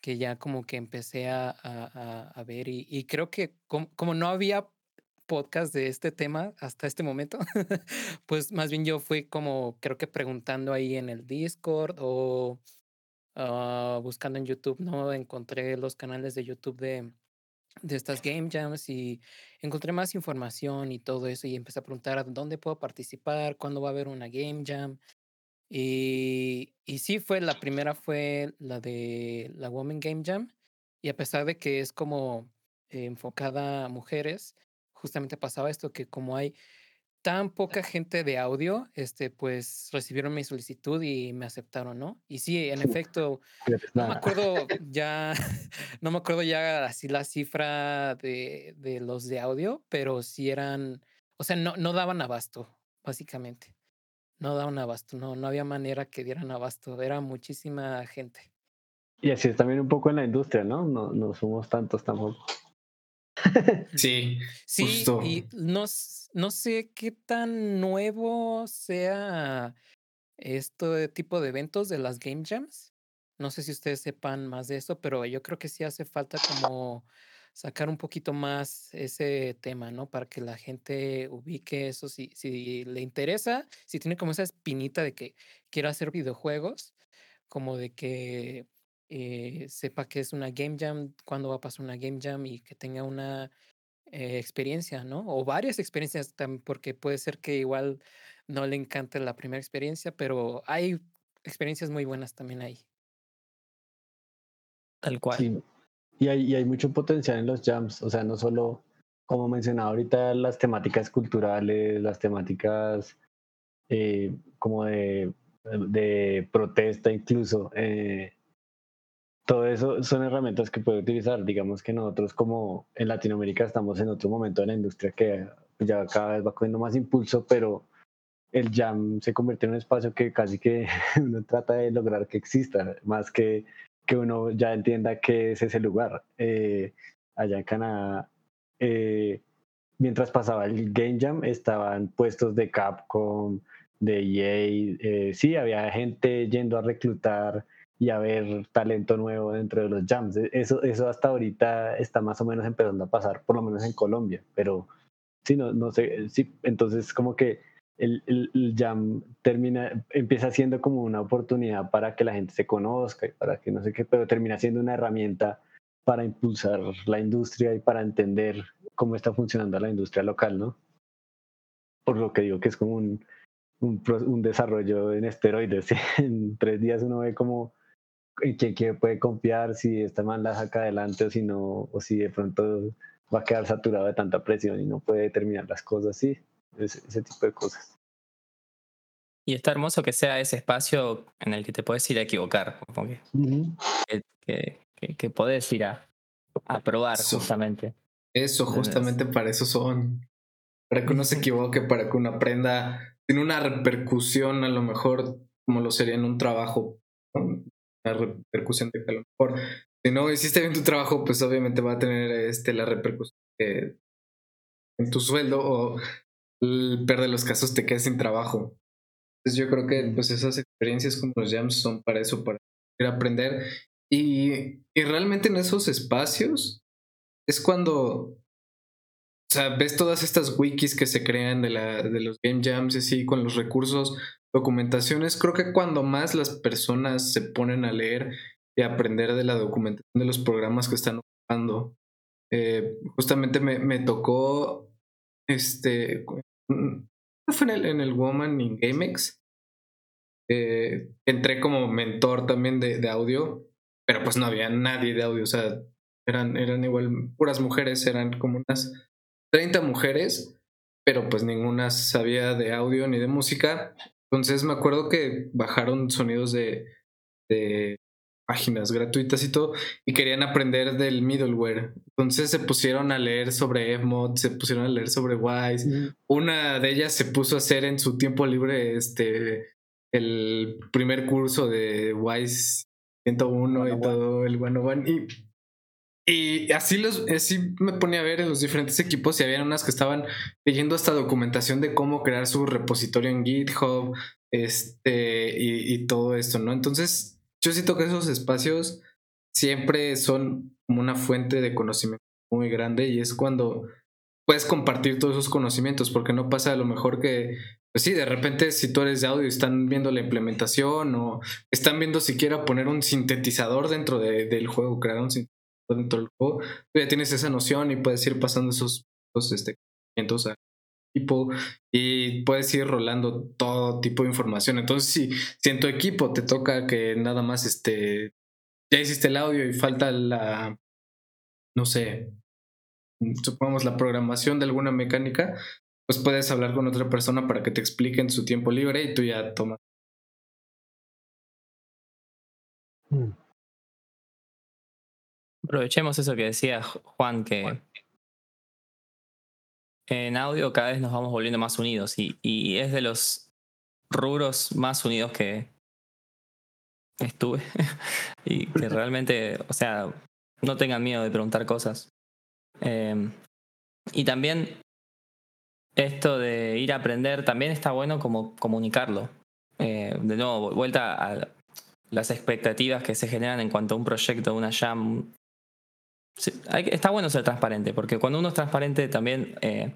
que ya como que empecé a, a, a ver y, y, creo que como, como no había podcast de este tema hasta este momento, pues más bien yo fui como creo que preguntando ahí en el Discord o uh, buscando en YouTube, ¿no? Encontré los canales de YouTube de, de estas game jams y encontré más información y todo eso y empecé a preguntar dónde puedo participar, cuándo va a haber una game jam. Y, y sí fue, la primera fue la de la Woman Game Jam y a pesar de que es como enfocada a mujeres, justamente pasaba esto, que como hay tan poca gente de audio, este, pues recibieron mi solicitud y me aceptaron, ¿no? Y sí, en efecto, no me acuerdo ya, no me acuerdo ya así la cifra de, de los de audio, pero sí eran, o sea, no, no daban abasto, básicamente. No daban abasto, no, no había manera que dieran abasto, era muchísima gente. Y así es también un poco en la industria, ¿no? No, no somos tantos tampoco. Sí, sí, y no, no sé qué tan nuevo sea este tipo de eventos de las Game Jams. No sé si ustedes sepan más de eso, pero yo creo que sí hace falta como sacar un poquito más ese tema, ¿no? Para que la gente ubique eso, si, si le interesa, si tiene como esa espinita de que quiera hacer videojuegos, como de que eh, sepa que es una game jam, cuándo va a pasar una game jam y que tenga una eh, experiencia, ¿no? O varias experiencias, porque puede ser que igual no le encante la primera experiencia, pero hay experiencias muy buenas también ahí. Tal cual. Y, hay, y hay mucho potencial en los jams, o sea, no solo, como mencionaba ahorita, las temáticas culturales, las temáticas eh, como de, de protesta incluso. Eh, todo eso son herramientas que puede utilizar. Digamos que nosotros como en Latinoamérica estamos en otro momento de la industria que ya cada vez va cogiendo más impulso, pero el jam se convierte en un espacio que casi que uno trata de lograr que exista, más que que uno ya entienda que es ese lugar. Eh, allá en Canadá, eh, mientras pasaba el Game Jam, estaban puestos de Capcom, de EA, eh, sí, había gente yendo a reclutar y a ver talento nuevo dentro de los jams. E, eso, eso hasta ahorita está más o menos empezando a pasar, por lo menos en Colombia, pero sí, no, no sé, sí, entonces como que el, el, jam termina, empieza siendo como una oportunidad para que la gente se conozca y para que no sé qué, pero termina siendo una herramienta para impulsar la industria y para entender cómo está funcionando la industria local, ¿no? Por lo que digo que es como un, un, un desarrollo en esteroides. En tres días uno ve como en quién, puede confiar, si esta man la saca adelante o si no, o si de pronto va a quedar saturado de tanta presión y no puede terminar las cosas, sí, ese, ese tipo de cosas. Y está hermoso que sea ese espacio en el que te puedes ir a equivocar, como que, que, que, que, podés ir a, a probar justamente. Eso, justamente para eso son. Para que uno se equivoque, para que uno aprenda. Tiene una repercusión, a lo mejor, como lo sería en un trabajo la repercusión de que a lo mejor si no hiciste bien tu trabajo, pues obviamente va a tener este, la repercusión en tu sueldo o el peor de los casos te quedas sin trabajo. Entonces yo creo que pues esas experiencias como los jams son para eso, para aprender. Y, y realmente en esos espacios es cuando o sea, ves todas estas wikis que se crean de, la, de los game jams, así, con los recursos, documentaciones. Creo que cuando más las personas se ponen a leer y aprender de la documentación de los programas que están ocupando, eh, justamente me, me, tocó, este, fue en el, en el Woman in GameX. Eh, entré como mentor también de, de audio, pero pues no había nadie de audio, o sea, eran, eran igual puras mujeres, eran como unas 30 mujeres, pero pues ninguna sabía de audio ni de música. Entonces me acuerdo que bajaron sonidos de, de páginas gratuitas y todo, y querían aprender del middleware. Entonces se pusieron a leer sobre Fmod, se pusieron a leer sobre Wise. Una de ellas se puso a hacer en su tiempo libre este el primer curso de Wise 101 y todo el 101 y y así, los, así me ponía a ver en los diferentes equipos y había unas que estaban leyendo esta documentación de cómo crear su repositorio en GitHub este, y, todo esto, ¿no? Entonces, yo siento que esos espacios siempre son como una fuente de conocimiento muy grande y es cuando puedes compartir todos esos conocimientos, porque no pasa a lo mejor que, pues sí, de repente si tú eres de audio están viendo la implementación o están viendo siquiera poner un sintetizador dentro de, del juego, crear un sintetizador dentro del juego, tú ya tienes esa noción y puedes ir pasando esos, esos este, a equipo y puedes ir rolando todo tipo de información. Entonces, si, si en tu equipo te toca que nada más este ya hiciste el audio y falta la no sé, supongamos la programación de alguna mecánica, pues puedes hablar con otra persona para que te explique en su tiempo libre y tú ya tomas. Mm. Aprovechemos eso que decía Juan, que en audio cada vez nos vamos volviendo más unidos y, y es de los rubros más unidos que estuve y que realmente, o sea, no tengan miedo de preguntar cosas. Eh, y también esto de ir a aprender, también está bueno como comunicarlo. Eh, de nuevo, vuelta a las expectativas que se generan en cuanto a un proyecto, una jam. Está bueno ser transparente, porque cuando uno es transparente también eh,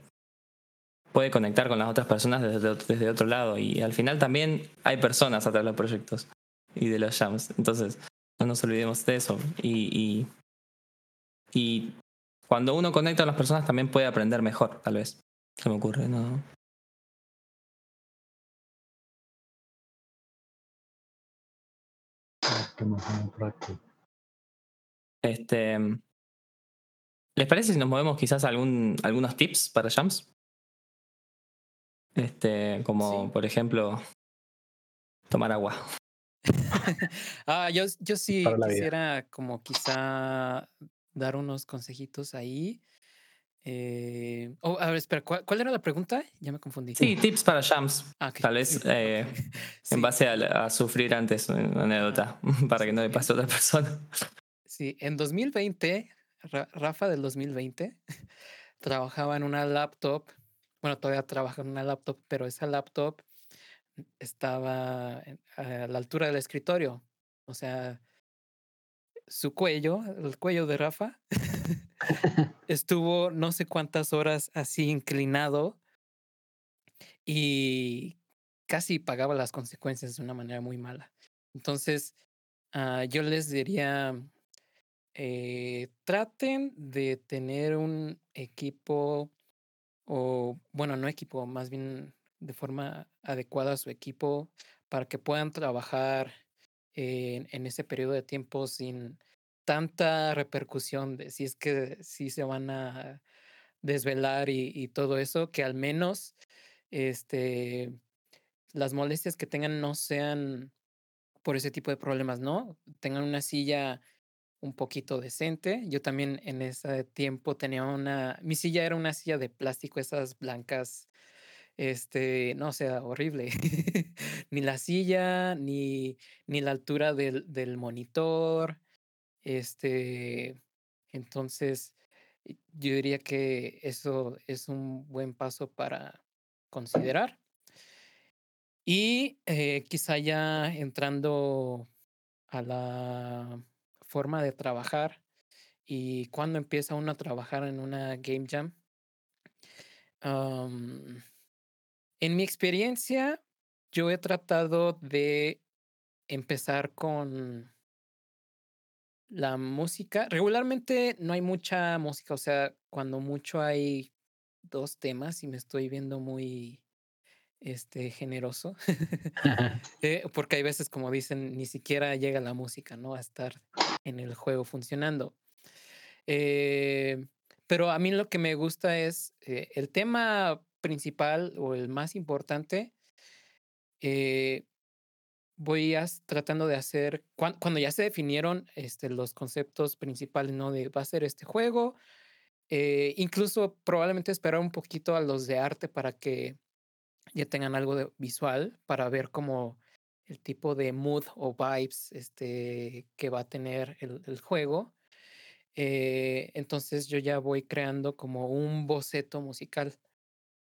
puede conectar con las otras personas desde, desde otro lado. Y al final también hay personas atrás de los proyectos y de los jams. Entonces, no nos olvidemos de eso. Y, y, y cuando uno conecta a las personas también puede aprender mejor, tal vez. Se me ocurre, ¿no? Este, ¿Les parece si nos movemos quizás a algún, algunos tips para jams? Este, como por ejemplo, tomar agua. ah, yo, yo sí quisiera como quizá dar unos consejitos ahí. Eh, oh, a ver, espera, ¿cuál, era la pregunta? Ya me confundí. Sí, tips para Shams. Ah, Tal vez eh, en base a, sufrir antes una anécdota para que no le pase a otra persona. Sí, en 2020, Rafa del 2020 trabajaba en una laptop. Bueno, todavía trabaja en una laptop, pero esa laptop estaba a la altura del escritorio. O sea, su cuello, el cuello de Rafa, estuvo no sé cuántas horas así inclinado y casi pagaba las consecuencias de una manera muy mala. Entonces, uh, yo les diría, eh, traten de tener un equipo o, bueno, no equipo, más bien de forma adecuada a su equipo para que puedan trabajar en, ese periodo de tiempo sin tanta repercusión de si es que si se van a desvelar y, y, todo eso, que al menos este, las molestias que tengan no sean por ese tipo de problemas, ¿no? Tengan una silla un poquito decente. Yo también en ese tiempo tenía una, mi silla era una silla de plástico, esas blancas este, no, sea, horrible. ni la silla, ni, ni la altura del, del monitor. Este, entonces, yo diría que eso es un buen paso para considerar. Y eh, quizá ya entrando a la forma de trabajar y cuando empieza uno a trabajar en una game jam. En mi experiencia, yo he tratado de empezar con la música. Regularmente no hay mucha música, o sea, cuando mucho hay dos temas y me estoy viendo muy este generoso. Eh, porque hay veces, como dicen, ni siquiera llega la música, ¿no? A estar en el juego funcionando. Eh, pero a mí lo que me gusta es eh, el tema principal o el más importante, voy a, tratando de hacer, cuando, ya se definieron este, los conceptos principales, ¿no? De va a ser este juego, incluso probablemente esperar un poquito a los de arte para que ya tengan algo de visual, para ver cómo el tipo de mood o vibes este, que va a tener el, el juego. Eh, entonces yo ya voy creando como un boceto musical,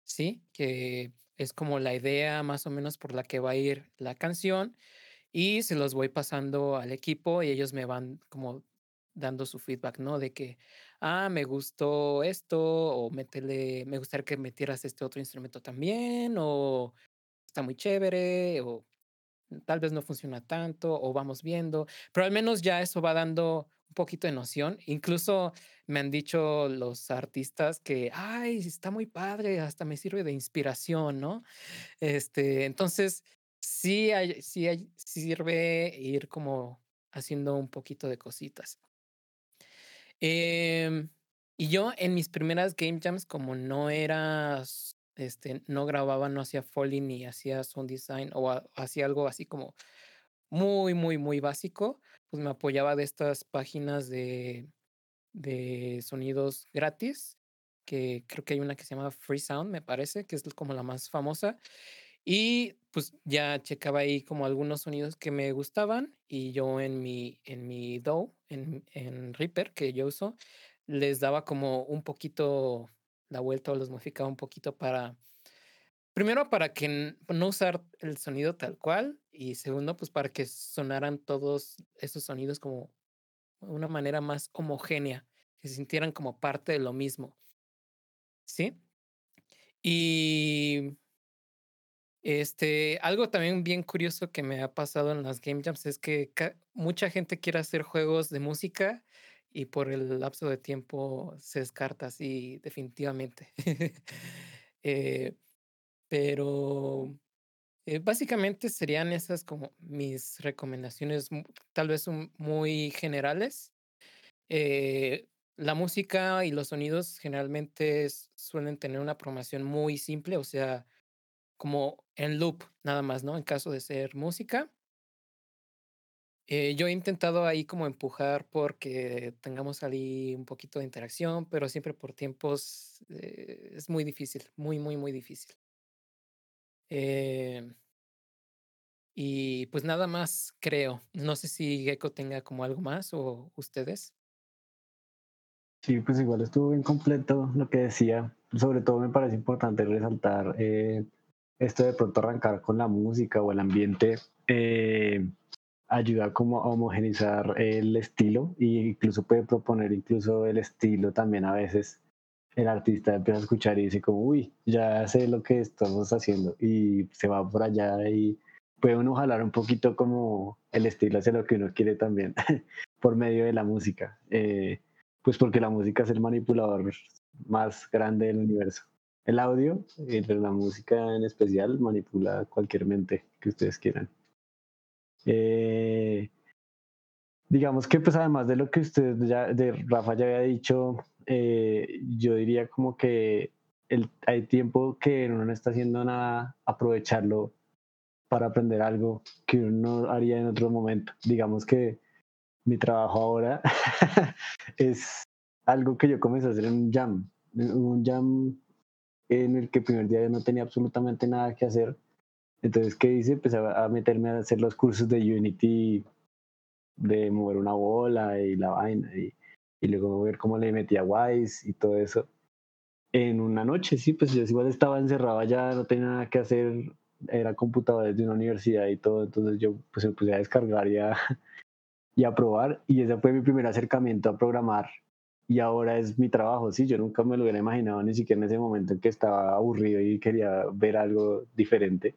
¿sí? Que es como la idea más o menos por la que va a ir la canción y se los voy pasando al equipo y ellos me van como dando su feedback, ¿no? De que, ah, me gustó esto, o métele, me gustaría que metieras este otro instrumento también, o está muy chévere, o tal vez no funciona tanto, o vamos viendo, pero al menos ya eso va dando un poquito de noción. Incluso me han dicho los artistas que, ay, está muy padre, hasta me sirve de inspiración, ¿no? Este, entonces, sí, hay, sí, sirve ir como haciendo un poquito de cositas. Em, y yo en mis primeras game jams, como no era, este, no grababa, no hacía foley ni hacía sound design o hacía algo así como muy, muy, muy básico, pues me apoyaba de estas páginas de, de sonidos gratis, que creo que hay una que se llama Free Sound, me parece, que es como la más famosa. Y pues ya checaba ahí como algunos sonidos que me gustaban y yo en mi, en mi DAW, en, en Reaper que yo uso, les daba como un poquito la vuelta o los modificaba un poquito para, primero para que no usar el sonido tal cual y segundo pues para que sonaran todos esos sonidos como una manera más homogénea, que se sintieran como parte de lo mismo. ¿Sí? Y este, algo también bien curioso que me ha pasado en las Game Jams es que mucha gente quiere hacer juegos de música y por el lapso de tiempo se descarta así definitivamente. Eh, pero eh, básicamente serían esas como mis recomendaciones, tal vez muy generales. Eh, la música y los sonidos generalmente suelen tener una programación muy simple, o sea, como en loop, nada más, ¿no? En caso de ser música. Eh, yo he intentado ahí como empujar porque tengamos ahí un poquito de interacción, pero siempre por tiempos eh, es muy difícil, muy, muy, muy difícil. Eh, y pues nada más creo. No sé si Gecko tenga como algo más o ustedes. Sí, pues igual estuvo bien completo lo que decía. Sobre todo me parece importante resaltar esto de pronto arrancar con la música o el ambiente eh, ayuda como a homogenizar el estilo e incluso puede proponer incluso el estilo también a veces el artista empieza a escuchar y dice como uy ya sé lo que estamos haciendo y se va por allá y puede uno jalar un poquito como el estilo hacia lo que uno quiere también por medio de la música eh, pues porque la música es el manipulador más grande del universo el audio y la música en especial manipula cualquier mente que ustedes quieran. Eh, digamos que pues además de lo que usted ya, de Rafa ya había dicho, eh, yo diría como que el, hay tiempo que uno no está haciendo nada, aprovecharlo para aprender algo que uno no haría en otro momento. Digamos que mi trabajo ahora es algo que yo comencé a hacer en un jam. Un jam en el que el primer día no tenía absolutamente nada que hacer. Entonces, ¿qué hice? Empecé a meterme a hacer los cursos de Unity, de mover una bola y la vaina, y, y luego ver cómo le metía Wise y todo eso. En una noche, sí, pues yo igual estaba encerrado allá, no tenía nada que hacer, era computador de una universidad y todo, entonces yo pues me puse a descargar y a, y a probar, y ese fue mi primer acercamiento a programar y ahora es mi trabajo, sí, yo nunca me lo hubiera imaginado ni siquiera en ese momento en que estaba aburrido y quería ver algo diferente.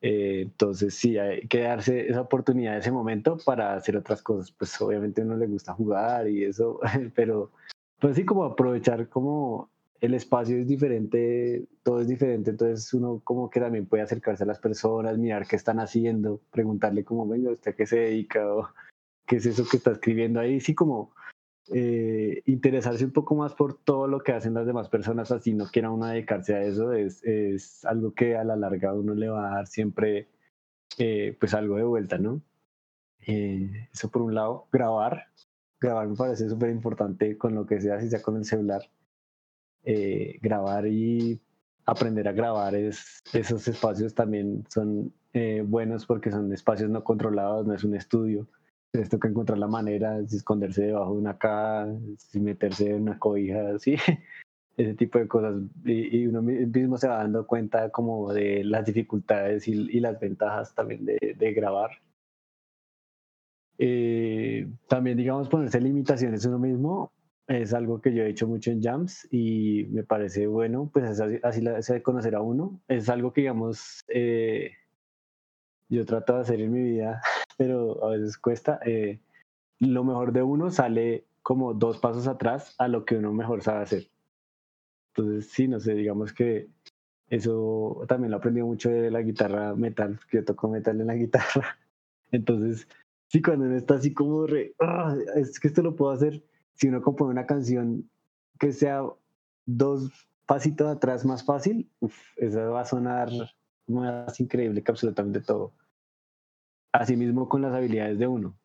Eh, entonces sí, hay que darse esa oportunidad, ese momento para hacer otras cosas. Pues obviamente a uno le gusta jugar y eso, pero pues sí como aprovechar como el espacio es diferente, todo es diferente, entonces uno como que también puede acercarse a las personas, mirar qué están haciendo, preguntarle como, venga, ¿usted a qué se dedica? o qué es eso que está escribiendo ahí, sí como eh, interesarse un poco más por todo lo que hacen las demás personas, así no quiera uno dedicarse a eso, es, es algo que a la larga uno le va a dar siempre eh, pues algo de vuelta, ¿no? Eh, eso por un lado, grabar, grabar me parece súper importante con lo que sea, si sea con el celular, grabar y aprender a grabar es, esos espacios también son eh, buenos porque son espacios no controlados, no es un estudio. Entonces toca encontrar la manera, de esconderse debajo de una caja, meterse en una cobija, ¿sí? ese tipo de cosas. Y, uno mismo se va dando cuenta como de las dificultades y, las ventajas también de, de grabar. Eh, también, digamos, ponerse limitaciones uno mismo es algo que yo he hecho mucho en jams y me parece bueno, pues así, así la hace conocer a uno. Es algo que, digamos, eh, yo trato de hacer en mi vida, veces cuesta. Eh, lo mejor de uno sale como dos pasos atrás a lo que uno mejor sabe hacer. Entonces, sí, no sé, digamos que eso también lo aprendí mucho de la guitarra metal, que yo toco metal en la guitarra. Entonces, sí, cuando uno está así como re, ah, es que esto lo puedo hacer, si uno compone una canción que sea dos pasitos atrás más fácil, uf, eso va a sonar más increíble que absolutamente todo. Asimismo con las habilidades de uno.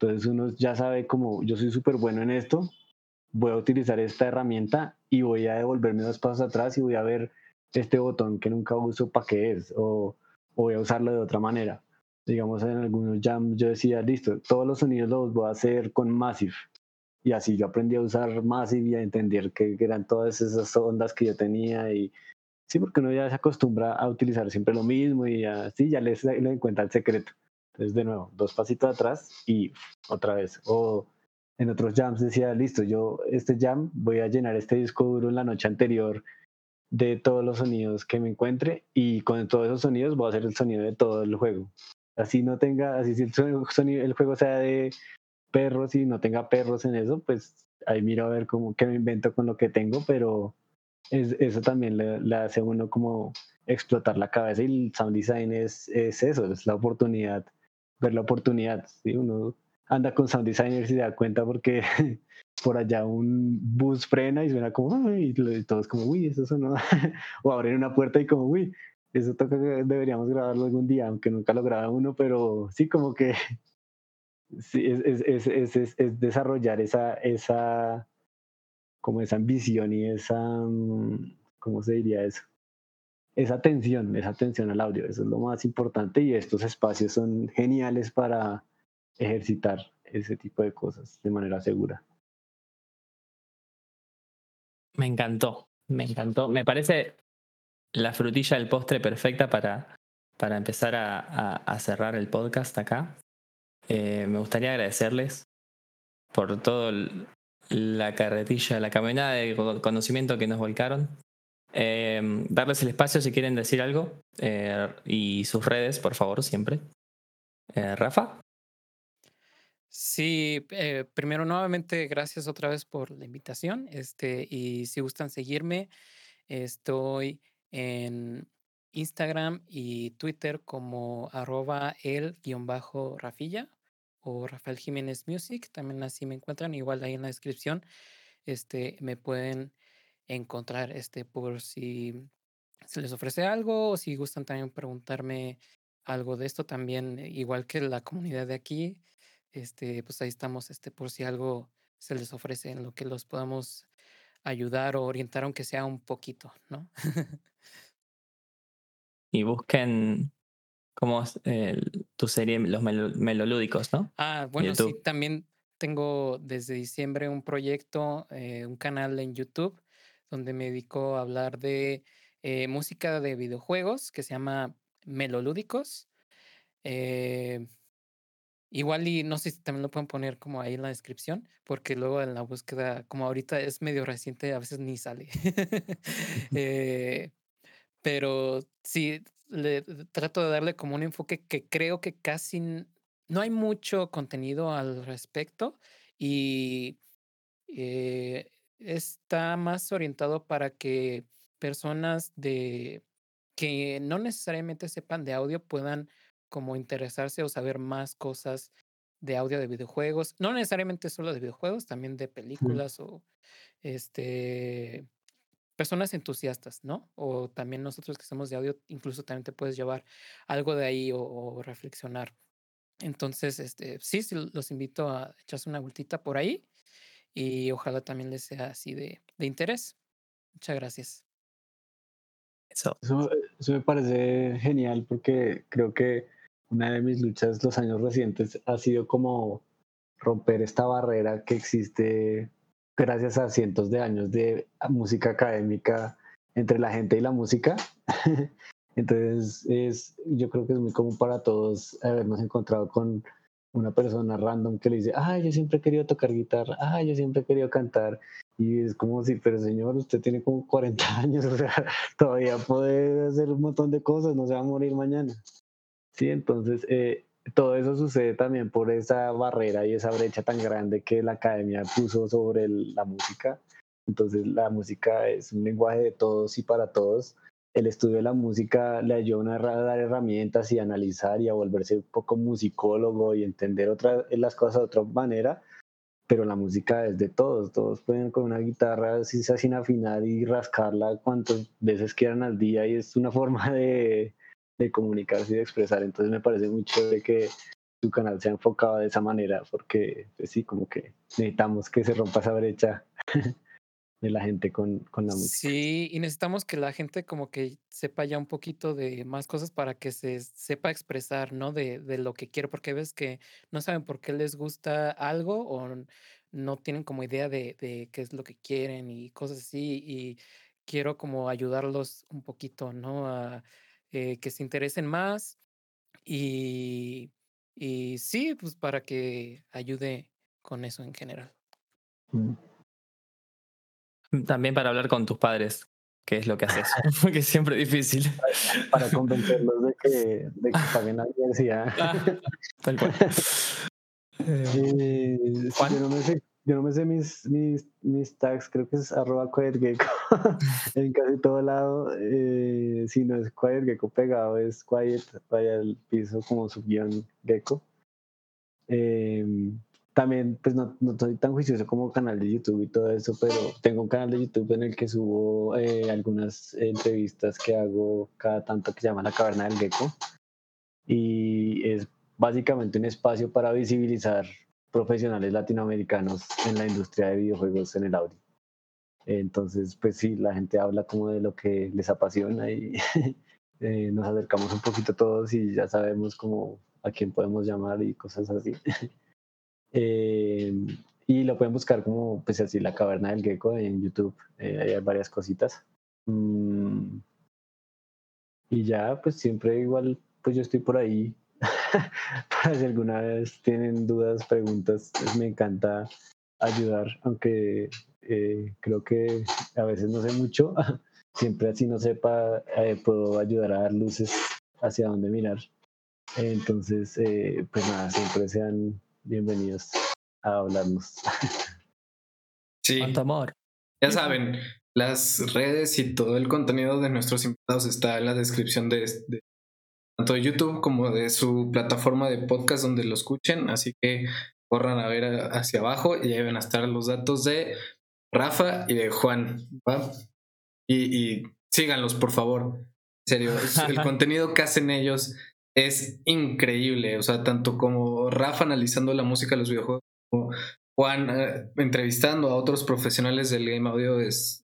Entonces uno ya sabe como yo soy súper bueno en esto, voy a utilizar esta herramienta y voy a devolverme dos pasos atrás y voy a ver este botón que nunca uso para qué es o, o, voy a usarlo de otra manera. Digamos en algunos jams yo decía, listo, todos los sonidos los voy a hacer con Massive y así yo aprendí a usar más y a entender que, eran todas esas ondas que yo tenía y sí, porque uno ya se acostumbra a utilizar siempre lo mismo y así ya le, le encuentra el secreto. Entonces, de nuevo, dos pasitos atrás y otra vez. O en otros jams decía, listo, yo este jam voy a llenar este disco duro en la noche anterior de todos los sonidos que me encuentre y con todos esos sonidos voy a hacer el sonido de todo el juego. Así no tenga, así si el, sonido, el juego sea de perros y no tenga perros en eso, pues ahí miro a ver cómo qué me invento con lo que tengo, pero es, eso también le, hace a uno como explotar la cabeza y el sound design es, es eso, es la oportunidad, ver la oportunidad. ¿sí? Uno anda con sound designer y se da cuenta porque por allá un bus frena y suena como, y todos como, uy, eso sonó, o abren una puerta y como, uy, eso toca deberíamos grabarlo algún día, aunque nunca lo graba uno, pero sí como que sí, es, es, es, es, desarrollar esa, esa, como esa ambición y esa, mm, ¿cómo se diría eso? Esa atención, esa atención al audio, eso es lo más importante y estos espacios son geniales para ejercitar ese tipo de cosas de manera segura. Me encantó, me encantó. Me parece la frutilla del postre perfecta para, para empezar a, cerrar el podcast acá. Eh, me gustaría agradecerles por todo la carretilla, la caminada de conocimiento que nos volcaron. Eh, darles el espacio si quieren decir algo eh, y sus redes, por favor, siempre. Rafa. Sí, primero nuevamente gracias otra vez por la invitación. Este, y si gustan seguirme, estoy en Instagram y Twitter como arroba el-rafilla o Rafael Jiménez Music, también así me encuentran, igual ahí en la descripción, este, me pueden encontrar, este, por si se les ofrece algo o si gustan también preguntarme algo de esto también, igual que la comunidad de aquí, este, pues ahí estamos, este, por si algo se les ofrece en lo que los podamos ayudar o orientar, aunque sea un poquito, ¿no? y busquen como tu serie Los Melolúdicos, ¿no? Ah, bueno, sí, también tengo desde diciembre un proyecto, eh, un canal en YouTube, donde me dedico a hablar de eh, música de videojuegos que se llama Melolúdicos. Eh, igual y no sé si también lo pueden poner como ahí en la descripción, porque luego en la búsqueda, como ahorita es medio reciente, a veces ni sale. pero sí, le trato de darle como un enfoque que creo que casi no hay mucho contenido al respecto y eh, está más orientado para que personas de que no necesariamente sepan de audio puedan como interesarse o saber más cosas de audio de videojuegos, no necesariamente solo de videojuegos, también de películas o este personas entusiastas, ¿no? O también nosotros que somos de audio, incluso también te puedes llevar algo de ahí o, reflexionar. Entonces, este, sí, los invito a echarse una vueltita por ahí y ojalá también les sea así de, de interés. Muchas gracias. Eso. Eso, eso me parece genial porque creo que una de mis luchas los años recientes ha sido como romper esta barrera que existe gracias a cientos de años de música académica entre la gente y la música. Entonces, es, yo creo que es muy común para todos habernos encontrado con una persona random que le dice, ah, yo siempre he querido tocar guitarra, ah, yo siempre he querido cantar. Y es como si, pero señor, usted tiene como 40 años, o sea, todavía puede hacer un montón de cosas, no se va a morir mañana. Sí, entonces, eh, todo eso sucede también por esa barrera y esa brecha tan grande que la academia puso sobre el- la música. Entonces la música es un lenguaje de todos y para todos. El estudio de la música le ayuda a dar herramientas y analizar y a volverse un poco musicólogo y entender otra, las cosas de otra manera. Pero la música es de todos. Todos pueden con una guitarra si sea sin afinar y rascarla cuantas veces quieran al día y es una forma de, de comunicarse y de expresar. Entonces me parece muy chévere que tu canal sea enfocado de esa manera, porque pues sí, como que necesitamos que se rompa esa brecha de la gente con, con la música. Sí, y necesitamos que la gente como que sepa ya un poquito de más cosas para que se sepa expresar, ¿no? De, de lo que quiere, porque ves que no saben por qué les gusta algo o no tienen como idea de, de qué es lo que quieren y cosas así. Y quiero como ayudarlos un poquito, ¿no? A eh, que se interesen más y, y sí, pues para que ayude con eso en general. Mm. También para hablar con tus padres, que es lo que haces, porque es siempre difícil. Para convencerlos de que, de que paguen la universidad. Ah, tal cual. Eh, Eh, yo no me sé, yo no me sé mis, mis, mis tags, creo que es arroba quietgecko en casi todo lado. Eh, si no es quietgecko pegado, es quiet, vaya al piso como su guion gecko. Eh, también, pues no, no soy tan juicioso como canal de YouTube y todo eso, pero tengo un canal de YouTube en el que subo eh, algunas entrevistas que hago cada tanto que se llama La Caverna del Gecko. Y es básicamente un espacio para visibilizar profesionales latinoamericanos en la industria de videojuegos en el audio. Entonces, pues sí, la gente habla como de lo que les apasiona y eh, nos acercamos un poquito todos y ya sabemos como a quién podemos llamar y cosas así. Eh, y lo pueden buscar como, pues así, La Caverna del Gecko en YouTube. Eh, hay varias cositas. Mm, y ya, pues siempre igual, pues yo estoy por ahí. Para si alguna vez tienen dudas, preguntas, pues me encanta ayudar, aunque eh, creo que a veces no sé mucho. Siempre así no sepa, eh, puedo ayudar a dar luces hacia dónde mirar. Entonces, eh, pues nada, siempre sean bienvenidos a hablarnos. Sí, Cuánto amor. ya saben, las redes y todo el contenido de nuestros invitados está en la descripción de, de tanto de YouTube como de su plataforma de podcast donde lo escuchen. Así que corran a ver hacia abajo y ahí van a estar los datos de Rafa y de Juan. ¿va? Y, y síganlos, por favor. En serio, el contenido que hacen ellos es increíble. O sea, tanto como Rafa analizando la música de los videojuegos, como Juan eh, entrevistando a otros profesionales del game audio es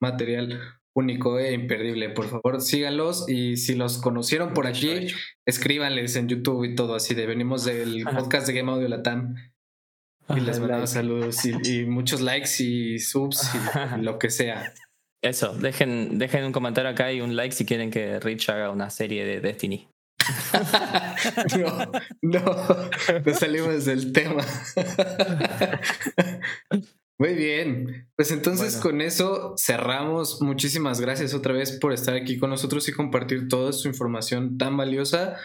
material único e imperdible. Por favor, síganlos y si los conocieron por aquí, escríbanles en YouTube y todo así de venimos del podcast de Game Audio Latam y les mandamos saludos y, y muchos likes y subs y lo que sea. Eso, dejen, dejen un comentario acá y un like si quieren que Rich haga una serie de Destiny. No, no, no salimos del tema. Muy bien, pues entonces Bueno. con eso cerramos. Muchísimas gracias otra vez por estar aquí con nosotros y compartir toda su información tan valiosa.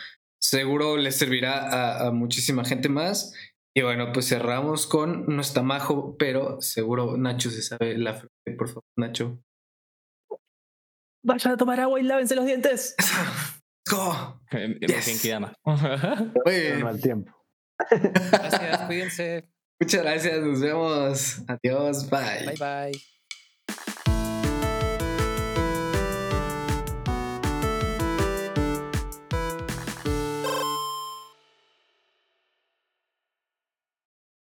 Seguro les servirá a, a muchísima gente más. Y bueno, pues cerramos con no está majo, pero seguro Nacho se sabe la frase, por favor, Nacho. Vayan a tomar agua y lávense los dientes. ¡Go! Yes. en Genkidama. Muy tiempo. Gracias, cuídense. Muchas gracias, nos vemos. Adiós, bye. Bye bye.